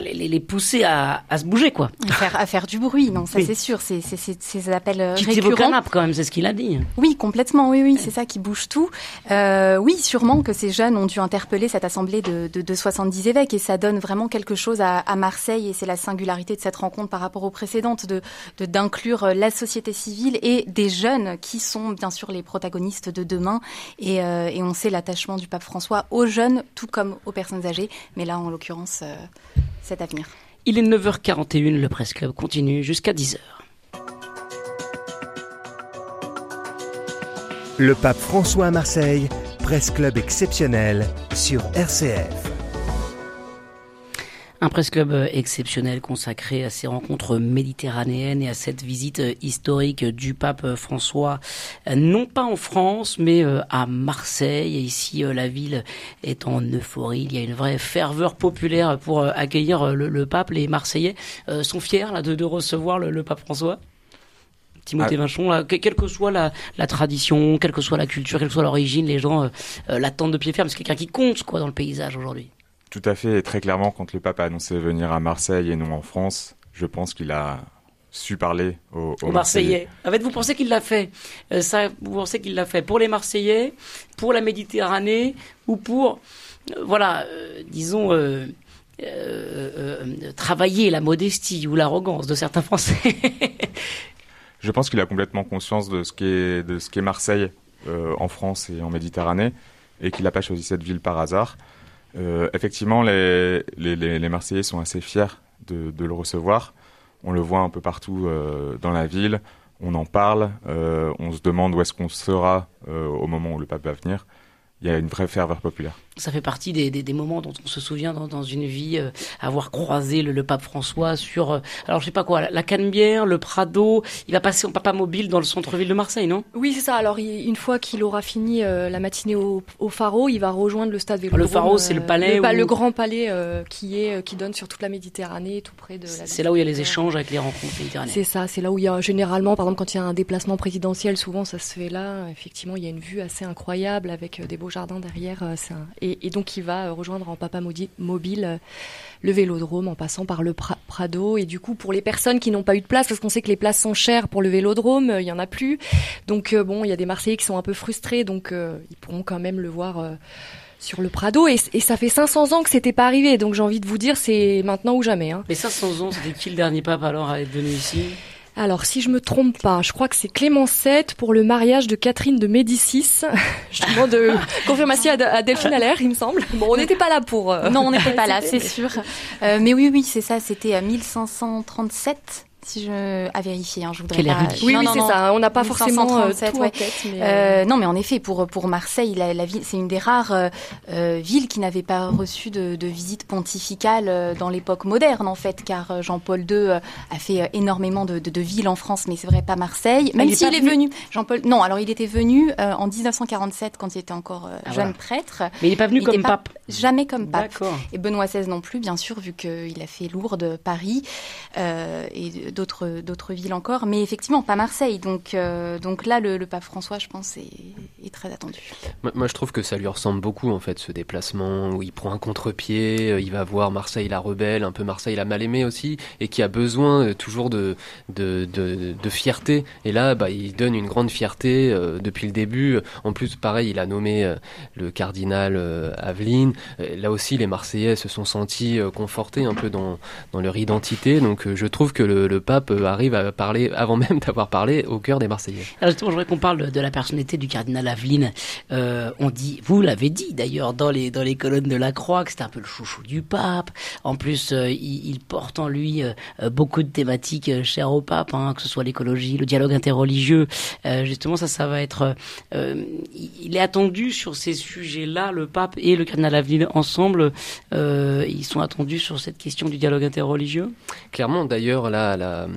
les, les, pousser à, à, se bouger quoi? À faire, à faire du bruit, non, ça c'est sûr. C'est ces appels qui récurrents. quand même, c'est ce qu'il a dit. Oui, complètement. Oui, oui, c'est ça qui bouge tout. Euh, oui, sûrement que ces jeunes ont dû interpeller cette assemblée de, de, de 70 évêques et ça donne vraiment quelque chose à, à Marseille et c'est la singularité de cette rencontre par rapport aux précédentes de d'inclure la société civile et des jeunes qui sont bien sûr les protagonistes de demain. Et, euh, on sait l'attachement du pape François aux jeunes, tout comme aux personnes âgées. Mais là, en l'occurrence, euh, cet avenir. Il est 9h41, le Presse Club continue jusqu'à 10h. Le pape François à Marseille, Presse Club exceptionnel sur RCF. Un presse club euh, exceptionnel consacré à ces rencontres méditerranéennes et à cette visite euh, historique du pape euh, François, non pas en France, mais à Marseille. Et ici, la ville est en euphorie. Il y a une vraie ferveur populaire pour accueillir le, pape. Les Marseillais sont fiers là, de, recevoir le, pape François. Timothée ah. Vachon, là, quelle que soit la, tradition, quelle que soit la culture, quelle que soit l'origine, les gens l'attendent de pied ferme. C'est quelqu'un qui compte quoi dans le paysage aujourd'hui. Tout à fait, et très clairement, quand le pape a annoncé venir à Marseille et non en France, je pense qu'il a su parler aux, Marseillais. En fait, vous pensez qu'il l'a fait? Euh, ça, Vous pensez qu'il l'a fait pour les Marseillais, pour la Méditerranée ou pour, euh, voilà, euh, disons, travailler la modestie ou l'arrogance de certains Français? Je pense qu'il a complètement conscience de ce qu'est de ce qu'est Marseille en France et en Méditerranée et qu'il n'a pas choisi cette ville par hasard. Euh, effectivement, les, les, Marseillais sont assez fiers de, le recevoir. On le voit un peu partout euh, dans la ville. On en parle. Euh, on se demande où est-ce qu'on sera au moment où le pape va venir. Il y a une vraie ferveur populaire ça fait partie des, des, des, moments dont on se souvient dans, dans une vie, euh, avoir croisé le, le, pape François sur, euh, alors je sais pas quoi, la, Canebière, le Prado. Il va passer en papa mobile dans le centre-ville de Marseille, non? Oui, c'est ça. Alors une fois qu'il aura fini euh, la matinée au, au Pharo, il va rejoindre le stade Vélodrome. Le Pharo, c'est le palais. Le, le grand palais qui est qui donne sur toute la Méditerranée, tout près de. C'est là où il y a les échanges avec les rencontres méditerranéennes. C'est ça. C'est là où il y a généralement, par exemple, quand il y a un déplacement présidentiel, souvent ça se fait là. Effectivement, il y a une vue assez incroyable avec des beaux jardins derrière. Un... Et, et donc il va euh, rejoindre en papa mobile euh, le vélodrome en passant par le Prado. Et du coup, pour les personnes qui n'ont pas eu de place, parce qu'on sait que les places sont chères pour le vélodrome, euh, il y en a plus. Donc bon, il y a des Marseillais qui sont un peu frustrés, donc ils pourront quand même le voir sur le Prado et, ça fait 500 ans que c'était pas arrivé. Donc j'ai envie de vous dire, c'est maintenant ou jamais. Hein. Mais 500 ans, c'était qui le dernier pape alors à être venu ici? Alors, si je me trompe pas, je crois que c'est Clément VII pour le mariage de Catherine de Médicis. je demande de confirmation à Delphine Allaire, il me semble. Bon, on n'était pas là pour. Euh, non, on n'était pas là, c'est sûr. Euh, mais oui, oui, c'est ça. C'était à 1537 si je à vérifier hein, je voudrais pas... oui, oui c'est ça on n'a pas forcément euh, tout en tête, mais... Euh, non mais en effet pour pour Marseille la, la ville c'est une des rares euh, villes qui n'avait pas reçu de, de visite pontificale dans l'époque moderne en fait car Jean-Paul II a fait énormément de, de, de villes en France mais c'est vrai pas Marseille même s'il est, venu. Jean-Paul non alors il était venu en 1947 quand il était encore ah, jeune prêtre. Mais il n'est pas venu comme pape. jamais comme pape. Et Benoît XVI non plus bien sûr vu qu'il a fait Lourdes Paris et d'autres d'autres villes encore, mais effectivement pas Marseille. Donc euh, donc là, le, pape François, je pense, est, très attendu. Moi, je trouve que ça lui ressemble beaucoup en fait ce déplacement où il prend un contre-pied, euh, il va voir Marseille la rebelle, un peu Marseille la mal aimée aussi, et qui a besoin euh, toujours de de, de fierté. Et là, bah, il donne une grande fierté depuis le début. En plus, pareil, il a nommé le cardinal Aveline. là aussi, les Marseillais se sont sentis confortés un peu dans dans leur identité. Donc, je trouve que le, le pape arrive à parler, avant même d'avoir parlé, au cœur des Marseillais. Alors justement, je voudrais qu'on parle de la personnalité du cardinal Aveline. Euh, on dit, vous l'avez dit d'ailleurs dans les, dans les colonnes de la Croix, que c'est un peu le chouchou du pape. En plus, euh, il, porte en lui euh, beaucoup de thématiques chères au pape, hein, que ce soit l'écologie, le dialogue interreligieux. justement, ça, ça va être... il est attendu sur ces sujets-là, le pape et le cardinal Aveline ensemble, ils sont attendus sur cette question du dialogue interreligieux? Clairement, d'ailleurs, là, la,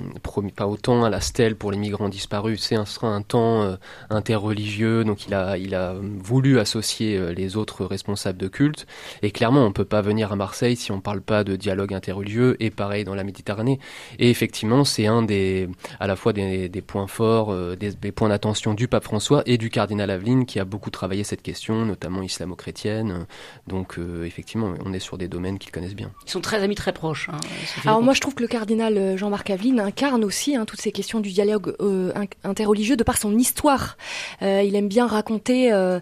pas autant à la stèle pour les migrants disparus, c'est un, un temps euh, interreligieux, donc il a, il a voulu associer euh, les autres responsables de culte, et clairement on peut pas venir à Marseille si on parle pas de dialogue interreligieux, et pareil dans la Méditerranée, et effectivement c'est un des, à la fois des, des points forts, euh, des, des, points d'attention du pape François et du cardinal Aveline qui a beaucoup travaillé cette question, notamment islamo-chrétienne, donc effectivement on est sur des domaines qu'ils connaissent bien. Ils sont très amis, très proches. Hein, Alors moi je trouve que le cardinal Jean-Marc Aveline incarne aussi hein, toutes ces questions du dialogue euh, interreligieux de par son histoire. Euh, il aime bien raconter, euh,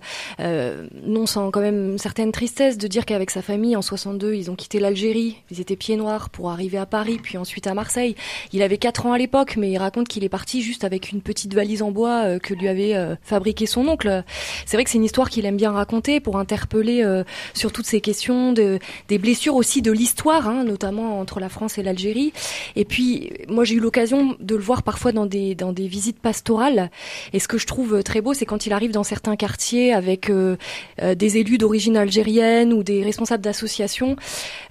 non sans quand même une certaine tristesse, de dire qu'avec sa famille en 62, ils ont quitté l'Algérie, ils étaient pieds noirs pour arriver à Paris, puis ensuite à Marseille. Il avait 4 ans à l'époque, mais il raconte qu'il est parti juste avec une petite valise en bois que lui avait fabriqué son oncle. C'est vrai que c'est une histoire qu'il aime bien raconter pour interpeller sur toutes ces questions de, des blessures aussi de l'histoire, hein, notamment entre la France et l'Algérie. Et puis, moi, j'ai eu l'occasion de le voir parfois dans des dans des visites pastorales. Et ce que je trouve euh, très beau, c'est quand il arrive dans certains quartiers avec euh, euh, des élus d'origine algérienne ou des responsables d'associations,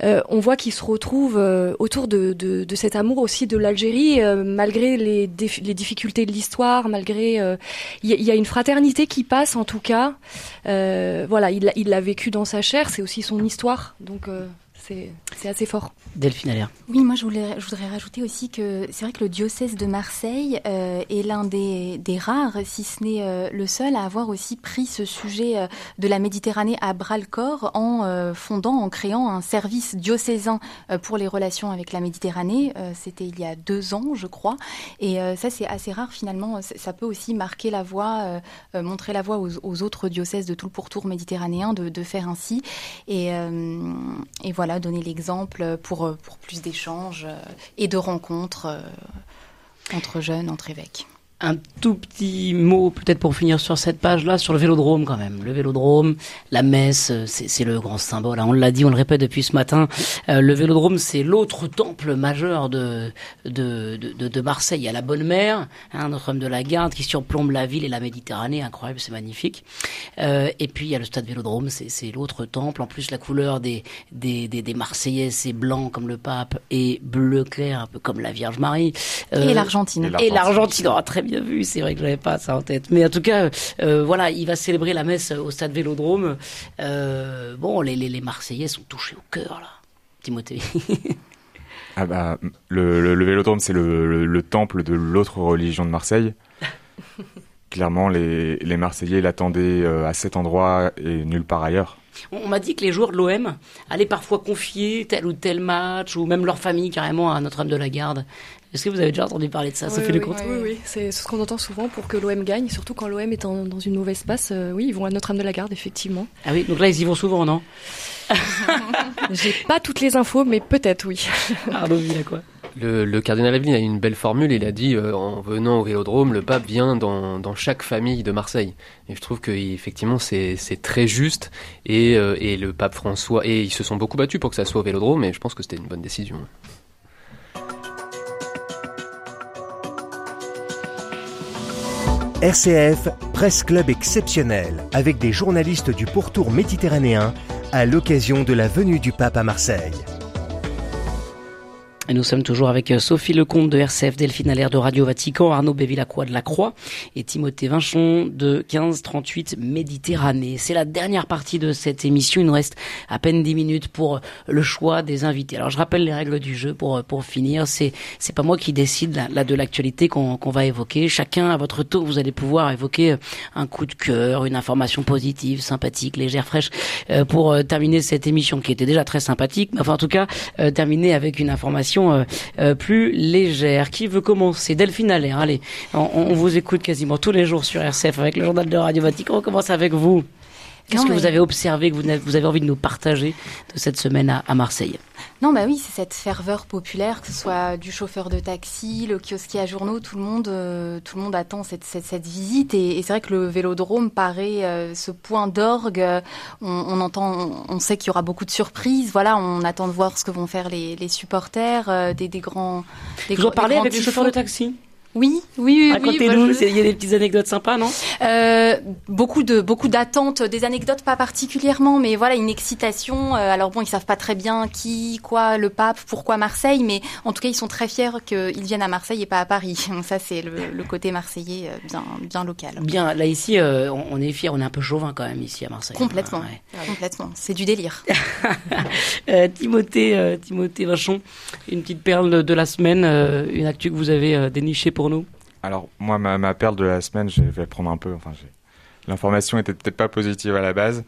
on voit qu'ils se retrouvent autour de, de, de, cet amour aussi de l'Algérie, malgré les, les difficultés de l'histoire, malgré il y, y, a une fraternité qui passe en tout cas. voilà, il l'a vécu dans sa chair, c'est aussi son histoire, donc c'est assez fort. Delphine Allaire. Oui, moi je, voulais, je voudrais rajouter aussi que c'est vrai que le diocèse de Marseille euh, est l'un des, des, rares, si ce n'est euh, le seul, à avoir aussi pris ce sujet euh, de la Méditerranée à bras le corps en fondant, en créant un service diocésain pour les relations avec la Méditerranée. C'était il y a deux ans, je crois. Et ça, c'est assez rare finalement. Ça peut aussi marquer la voie, montrer la voie aux, aux, autres diocèses de tout le pourtour méditerranéen de, de faire ainsi. Et, et voilà donner l'exemple pour, pour plus d'échanges euh, et de rencontres euh, entre jeunes, entre évêques. Un tout petit mot peut-être pour finir sur cette page-là, sur le vélodrome quand même. Le vélodrome, la messe, c'est le grand symbole. Hein. On l'a dit, on le répète depuis ce matin. Euh, le vélodrome, c'est l'autre temple majeur de, de, de, de, Marseille. Il y a la Bonne Mère, hein, Notre-Dame de la Garde, qui surplombe la ville et la Méditerranée. Incroyable, c'est magnifique. Euh, et puis il y a le stade vélodrome, c'est l'autre temple. En plus, la couleur des, des, des, des Marseillais, c'est blanc comme le pape et bleu clair, un peu comme la Vierge Marie. Euh, et l'Argentine. Et l'Argentine, oh, très bien bien vu. C'est vrai que j'avais pas ça en tête. Mais en tout cas, euh, voilà, il va célébrer la messe au stade Vélodrome. Euh, bon, les, les, Marseillais sont touchés au cœur là. Timothée. ah bah, le, le, Vélodrome, c'est le, le, temple de l'autre religion de Marseille. Clairement, les, les Marseillais l'attendaient euh, à cet endroit et nulle part ailleurs. On m'a dit que les joueurs de l'OM allaient parfois confier tel ou tel match, ou même leur famille carrément à Notre-Dame de la Garde. Est-ce que vous avez déjà entendu parler de ça, Ça fait le compte Oui, oui, c'est ce qu'on entend souvent pour que l'OM gagne, surtout quand l'OM est dans une mauvaise passe. oui, ils vont à Notre-Dame-de-la-Garde, effectivement. Ah oui, donc là, ils y vont souvent, non? J'ai pas toutes les infos, mais peut-être, oui. Arnaud quoi? Le, le, cardinal Aveline a une belle formule. Il a dit euh, en venant au Vélodrome, le pape vient dans, dans chaque famille de Marseille. Et je trouve que effectivement c'est très juste. Et, euh, et, le pape François et ils se sont beaucoup battus pour que ça soit au Vélodrome. Et je pense que c'était une bonne décision. RCF, presse club exceptionnel, avec des journalistes du pourtour méditerranéen à l'occasion de la venue du pape à Marseille. Et nous sommes toujours avec euh, Sophie Lecomte de RCF, Delphine Allaire de Radio Vatican, Arnaud Bévilacqua de la Croix et Timothée Vinchon de 1538 Méditerranée. C'est la dernière partie de cette émission. Il nous reste à peine 10 minutes pour euh, le choix des invités. Alors je rappelle les règles du jeu pour euh, pour finir. C'est c'est pas moi qui décide là, de l'actualité qu'on qu'on va évoquer. Chacun à votre tour, vous allez pouvoir évoquer un coup de cœur, une information positive, sympathique, légère, fraîche pour terminer cette émission qui était déjà très sympathique. Mais enfin en tout cas terminer avec une information euh, euh, plus légère. Qui veut commencer? Delphine Allaire, allez, on, vous écoute quasiment tous les jours sur RCF avec le journal de Radio Vatican. On commence avec vous. Qu'est-ce que vous avez observé, que vous avez envie de nous partager de cette semaine à, Marseille? Non, bah oui, c'est cette ferveur populaire, que ce soit du chauffeur de taxi, le kiosquier à journaux, tout le monde, euh, tout le monde attend cette, cette, visite. Et, c'est vrai que le Vélodrome paraît euh, ce point d'orgue. On, entend, on sait qu'il y aura beaucoup de surprises. Voilà, on attend de voir ce que vont faire les, supporters euh, des, des grands. Des vous en parlez avec les chauffeurs de taxi? Oui, oui, oui. Racontez-nous, il y a des petites anecdotes sympas, non? Euh, Beaucoup de beaucoup d'attentes, des anecdotes pas particulièrement, mais voilà une excitation. Euh, alors bon, ils savent pas très bien qui, quoi, le pape, pourquoi Marseille, mais en tout cas ils sont très fiers qu'ils viennent à Marseille et pas à Paris. Donc ça c'est le, côté marseillais euh, bien bien local. Bien, là ici euh, on, est fiers, on est un peu chauvin quand même ici à Marseille. Complètement, complètement. C'est du délire. Timothée, Timothée Vachon, une petite perle de la semaine, une actu que vous avez dénichée pour Alors, moi, ma, perle de la semaine, je vais prendre un peu. Enfin, l'information était peut-être pas positive à la base.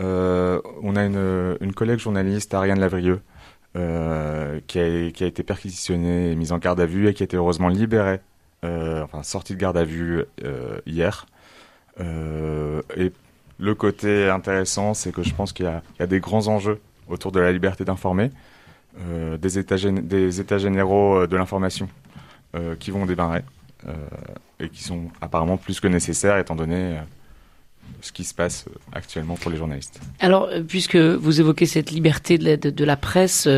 Euh, on a une, collègue journaliste, Ariane Lavrieux, euh, qui, a, été perquisitionnée mise en garde à vue et qui a été heureusement libérée, euh, enfin sortie de garde à vue hier. et le côté intéressant, c'est que je pense qu'il y, a des grands enjeux autour de la liberté d'informer, des états généraux de l'information euh, qui vont démarrer euh, et qui sont apparemment plus que nécessaires étant donné euh, ce qui se passe actuellement pour les journalistes. Alors, puisque vous évoquez cette liberté de la, presse,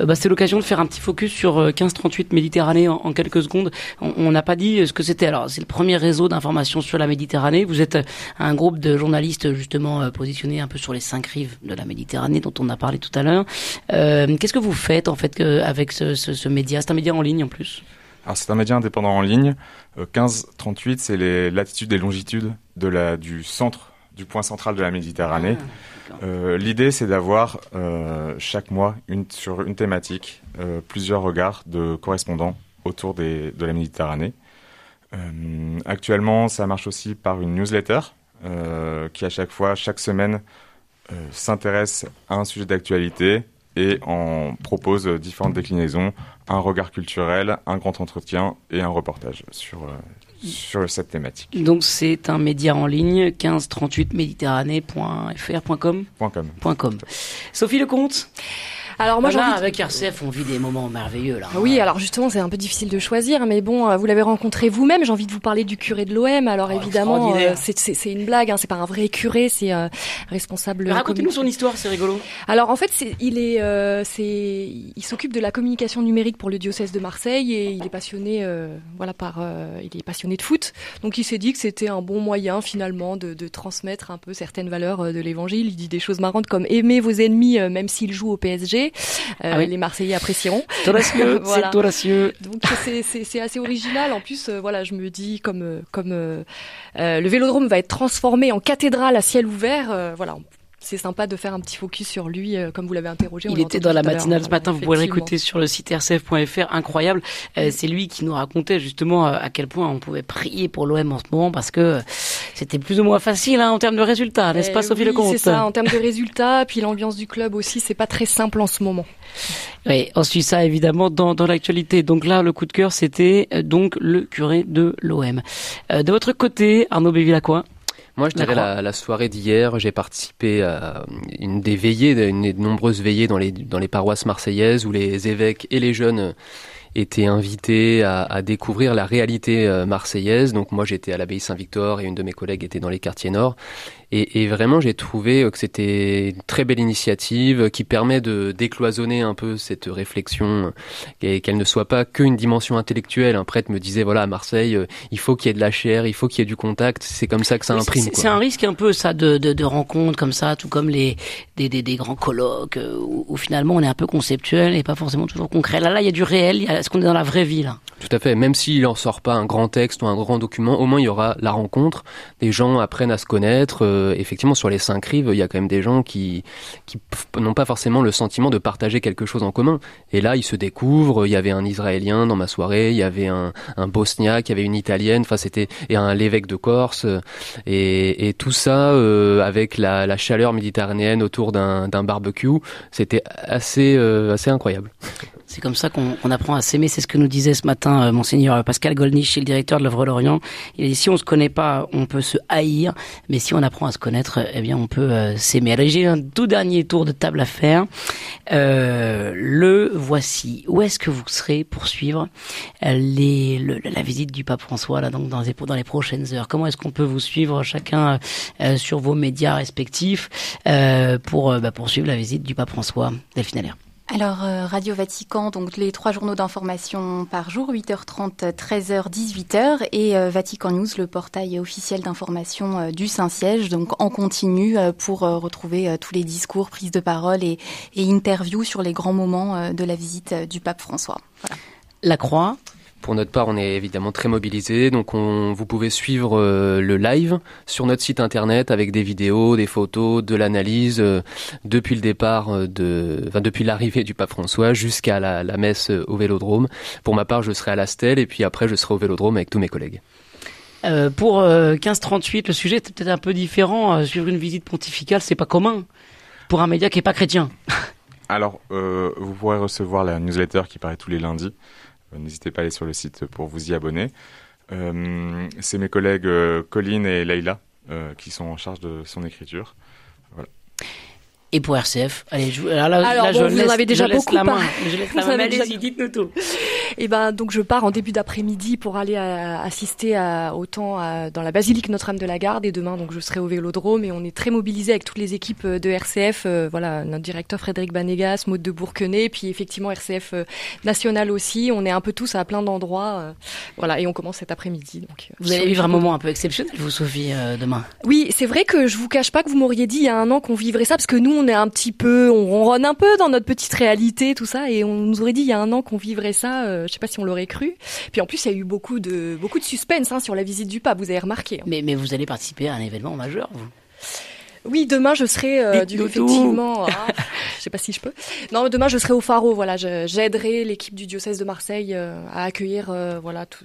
bah, c'est l'occasion de faire un petit focus sur 1538 Méditerranée en, quelques secondes. On n'a pas dit ce que c'était. Alors, c'est le premier réseau d'information sur la Méditerranée. Vous êtes un groupe de journalistes justement positionnés un peu sur les cinq rives de la Méditerranée dont on a parlé tout à l'heure. Qu'est-ce que vous faites en fait avec ce média? C'est un média en ligne en plus? Alors c'est un média indépendant en ligne. 1538, euh, c'est les latitudes et longitudes de la, du centre, du point central de la Méditerranée. Ah, euh, L'idée, c'est d'avoir euh, chaque mois une, sur une thématique euh, plusieurs regards de correspondants autour des, de la Méditerranée. Actuellement, ça marche aussi par une newsletter qui à chaque fois, chaque semaine, s'intéresse à un sujet d'actualité et en propose différentes déclinaisons, un regard culturel, un grand entretien et un reportage sur, euh, sur cette thématique. Donc c'est un média en ligne 1538 méditerranée.fr.com .com. .com. Sophie Lecomte alors moi, là, avec RCF, on vit des moments merveilleux là. Oui, alors justement, c'est un peu difficile de choisir, mais bon, euh, vous l'avez rencontré vous-même. J'ai envie de vous parler du curé de l'OM. Alors oh, évidemment, euh, c'est une blague, hein, c'est pas un vrai curé, c'est euh, responsable. Racontez-nous son histoire, c'est rigolo. Alors en fait, il est, euh, c'est, il s'occupe de la communication numérique pour le diocèse de Marseille et il est passionné, voilà, par, il est passionné de foot. Donc il s'est dit que c'était un bon moyen finalement de, de, transmettre un peu certaines valeurs de l'Évangile. Il dit des choses marrantes comme aimer vos ennemis même s'ils jouent au PSG. Euh, ah les Marseillais apprécieront. voilà. Donc c'est assez original. En plus, euh, voilà, je me dis comme euh, comme le Vélodrome va être transformé en cathédrale à ciel ouvert. voilà, c'est sympa de faire un petit focus sur lui, euh, comme vous l'avez interrogé. Il était dans la matinale ce matin, vous pouvez l'écouter sur le site rcf.fr, incroyable. Euh, c'est lui qui nous racontait justement euh, à quel point on pouvait prier pour l'OM en ce moment, parce que c'était plus ou moins facile hein, en termes de résultats, n'est-ce pas, eh Sophie Lecomte C'est ça, en termes de résultats, puis l'ambiance du club aussi, c'est pas très simple en ce moment. Oui, on suit ça évidemment dans, dans l'actualité. Donc là, le coup de cœur, c'était donc le curé de l'OM. De votre côté, Arnaud Bévillacqua moi, je dirais la, la, soirée d'hier, j'ai participé à une des veillées, une des nombreuses veillées dans les, dans les paroisses marseillaises où les évêques et les jeunes étaient invités à, à découvrir la réalité euh, marseillaise. Donc moi, j'étais à l'abbaye Saint-Victor et une de mes collègues était dans les quartiers nord. Et, et vraiment, j'ai trouvé que c'était une très belle initiative qui permet de décloisonner un peu cette réflexion et qu'elle ne soit pas qu'une dimension intellectuelle. Un prêtre me disait, voilà, à Marseille, euh, il faut qu'il y ait de la chair, il faut qu'il y ait du contact. C'est comme ça que ça imprime. C'est un risque un peu ça de, de, de rencontres comme ça, tout comme les des, des, des grands colloques euh, où, où, finalement on est un peu conceptuel et pas forcément toujours concret. Là, là, il y a du réel. Est-ce qu'on est dans la vraie vie là? Tout à fait. Même s'il en sort pas un grand texte ou un grand document, au moins il y aura la rencontre. Des gens apprennent à se connaître. Euh, effectivement, sur les cinq rives, il y a quand même des gens qui, qui n'ont pas forcément le sentiment de partager quelque chose en commun. Et là, ils se découvrent. Il y avait un Israélien dans ma soirée, il y avait un, Bosniaque, il y avait une Italienne. Enfin, c'était et un l'évêque de Corse. Et, tout ça euh, avec la, la, chaleur méditerranéenne autour d'un barbecue, c'était assez euh, assez incroyable. C'est comme ça qu'on apprend à s'aimer. C'est ce que nous disait ce matin euh, monseigneur Pascal Goldnich, le directeur de l'œuvre Lorient. Il dit si on se connaît pas, on peut se haïr, mais si on apprend à se connaître, eh bien on peut euh, s'aimer. Alors j'ai un tout dernier tour de table à faire. Euh, le voici. Où est-ce que vous serez pour suivre euh, la visite du pape François là donc dans les, prochaines heures? Comment est-ce qu'on peut vous suivre chacun euh, sur vos médias respectifs euh, pour bah, poursuivre la visite du pape François Delphine Allaire? Alors, euh, Radio Vatican, donc les trois journaux d'information par jour, 8h30, 13h, 18h, et euh, Vatican News, le portail officiel d'information euh, du Saint-Siège, donc en continu pour retrouver tous les discours, prises de parole et, et interviews sur les grands moments de la visite du pape François. La Croix, pour notre part, on est évidemment très mobilisés, donc on, vous pouvez suivre euh, le live sur notre site internet avec des vidéos, des photos, de l'analyse euh, depuis le départ euh, de, enfin, depuis l'arrivée du pape François jusqu'à la, la, messe au Vélodrome. Pour ma part, je serai à la Stèle et puis après, je serai au Vélodrome avec tous mes collègues. Euh, pour euh, 1538, le sujet est peut-être un peu différent. Euh, suivre une visite pontificale, c'est pas commun pour un média qui est pas chrétien. Alors, vous pourrez recevoir la newsletter qui paraît tous les lundis. N'hésitez pas à aller sur le site pour vous y abonner. Euh, c'est mes collègues euh, Colline et Leïla euh, qui sont en charge de son écriture. Et pour RCF, allez, je, là, Alors, là, bon, je vous laisse, en avez déjà je beaucoup la main. Je laisse la main. allez-y, dites-nous tout. Et ben donc je pars en début d'après-midi pour aller à- assister à, autant à- dans la basilique Notre-Dame de la Garde et demain donc je serai au Vélodrome et on est très mobilisés avec toutes les équipes euh, de RCF, euh, voilà notre directeur Frédéric Banégas, Maud de Bourquenet, puis effectivement RCF euh, national aussi. On est un peu tous à plein d'endroits, euh, voilà et on commence cet après-midi. Donc euh, Vous allez vivre un moment un peu exceptionnel, vous, Sophie, euh, demain. Oui, c'est vrai que je vous cache pas que vous m'auriez dit il y a un an qu'on vivrait ça parce que nous on est un petit peu, on ronronne un peu dans notre petite réalité tout ça et on nous aurait dit il y a un an qu'on vivrait ça. euh, je sais pas si on l'aurait cru. Puis en plus il y a eu beaucoup de beaucoup de suspense hein, sur la visite du pape. Vous avez remarqué. hein. Mais, mais vous allez participer à un événement majeur, vous. Oui, demain je serai euh, du effectivement. ah, je sais pas si je peux. Non, demain je serai au Pharo. Voilà, j'aiderai l'équipe du diocèse de Marseille euh, à accueillir euh, voilà tout,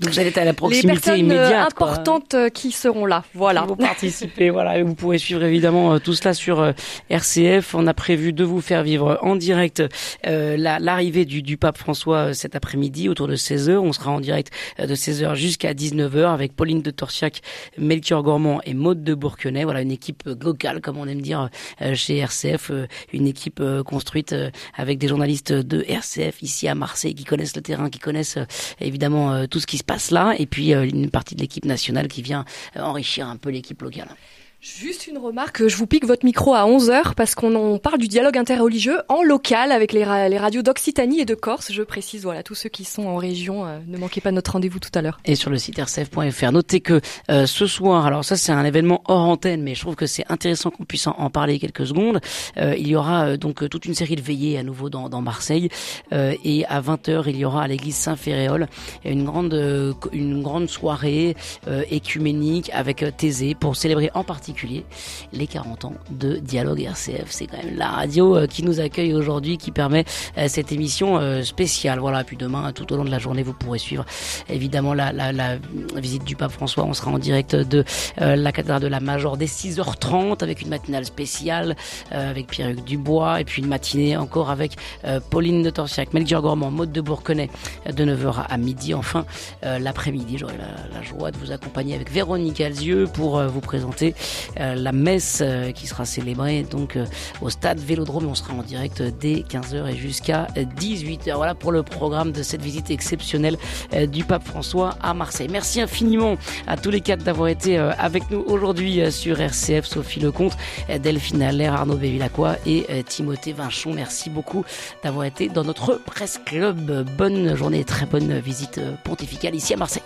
Donc vous allez être à la les proximité personnes euh, immédiate. quoi. importantes euh, qui seront là. Voilà. Vont participer, voilà. Et vous pourrez suivre évidemment euh, tout cela sur RCF. On a prévu de vous faire vivre en direct euh, la- l'arrivée du, du pape François cet après-midi autour de 16h. On sera en direct de 16h jusqu'à 19h avec Pauline de Torsiac, Melchior Gormand et Maude de Bourquenay. Voilà une équipe locale, comme on aime dire chez RCF, une équipe construite avec des journalistes de RCF ici à Marseille qui connaissent le terrain, qui connaissent évidemment tout ce qui se passe là, et puis euh, une partie de l'équipe nationale qui vient euh, enrichir un peu l'équipe locale. Juste une remarque, je vous pique votre micro à 11h parce qu'on parle du dialogue interreligieux en local avec les, ra- les radios d'Occitanie et de Corse. Je précise, voilà, tous ceux qui sont en région, euh, ne manquez pas notre rendez-vous tout à l'heure. et sur le site rcf.fr. Notez que euh, ce soir, alors ça c'est un événement hors antenne, mais je trouve que c'est intéressant qu'on puisse en, en parler quelques secondes. Euh, il y aura euh, donc euh, toute une série de veillées à nouveau dans, dans Marseille Euh, et à 20h il y aura à l'église Saint-Féréol une grande euh, une grande soirée euh, écuménique avec euh, Thésée pour célébrer en particulier les 40 ans de Dialogue RCF. C'est quand même la radio qui nous accueille aujourd'hui, qui permet cette émission spéciale. Voilà, puis demain, tout au long de la journée, vous pourrez suivre évidemment la visite du pape François. On sera en direct de la cathédrale de la Major dès 6h30 avec une matinale spéciale avec Pierre-Hugues Dubois et puis une matinée encore avec Pauline de Torsiac, Melchior Gormand, Maude de Bourquenay de 9h à midi. Enfin, l'après-midi, j'aurai la, joie de vous accompagner avec Véronique Alzieux pour vous présenter la messe qui sera célébrée donc au stade Vélodrome. On sera en direct dès 15h et jusqu'à 18h. Voilà pour le programme de cette visite exceptionnelle du pape François à Marseille. Merci infiniment à tous les quatre d'avoir été avec nous aujourd'hui sur RCF. Sophie Lecomte, Delphine Allaire, Arnaud Bévilacqua et Timothée Vinchon. Merci beaucoup d'avoir été dans notre presse club. Bonne journée et très bonne visite pontificale ici à Marseille.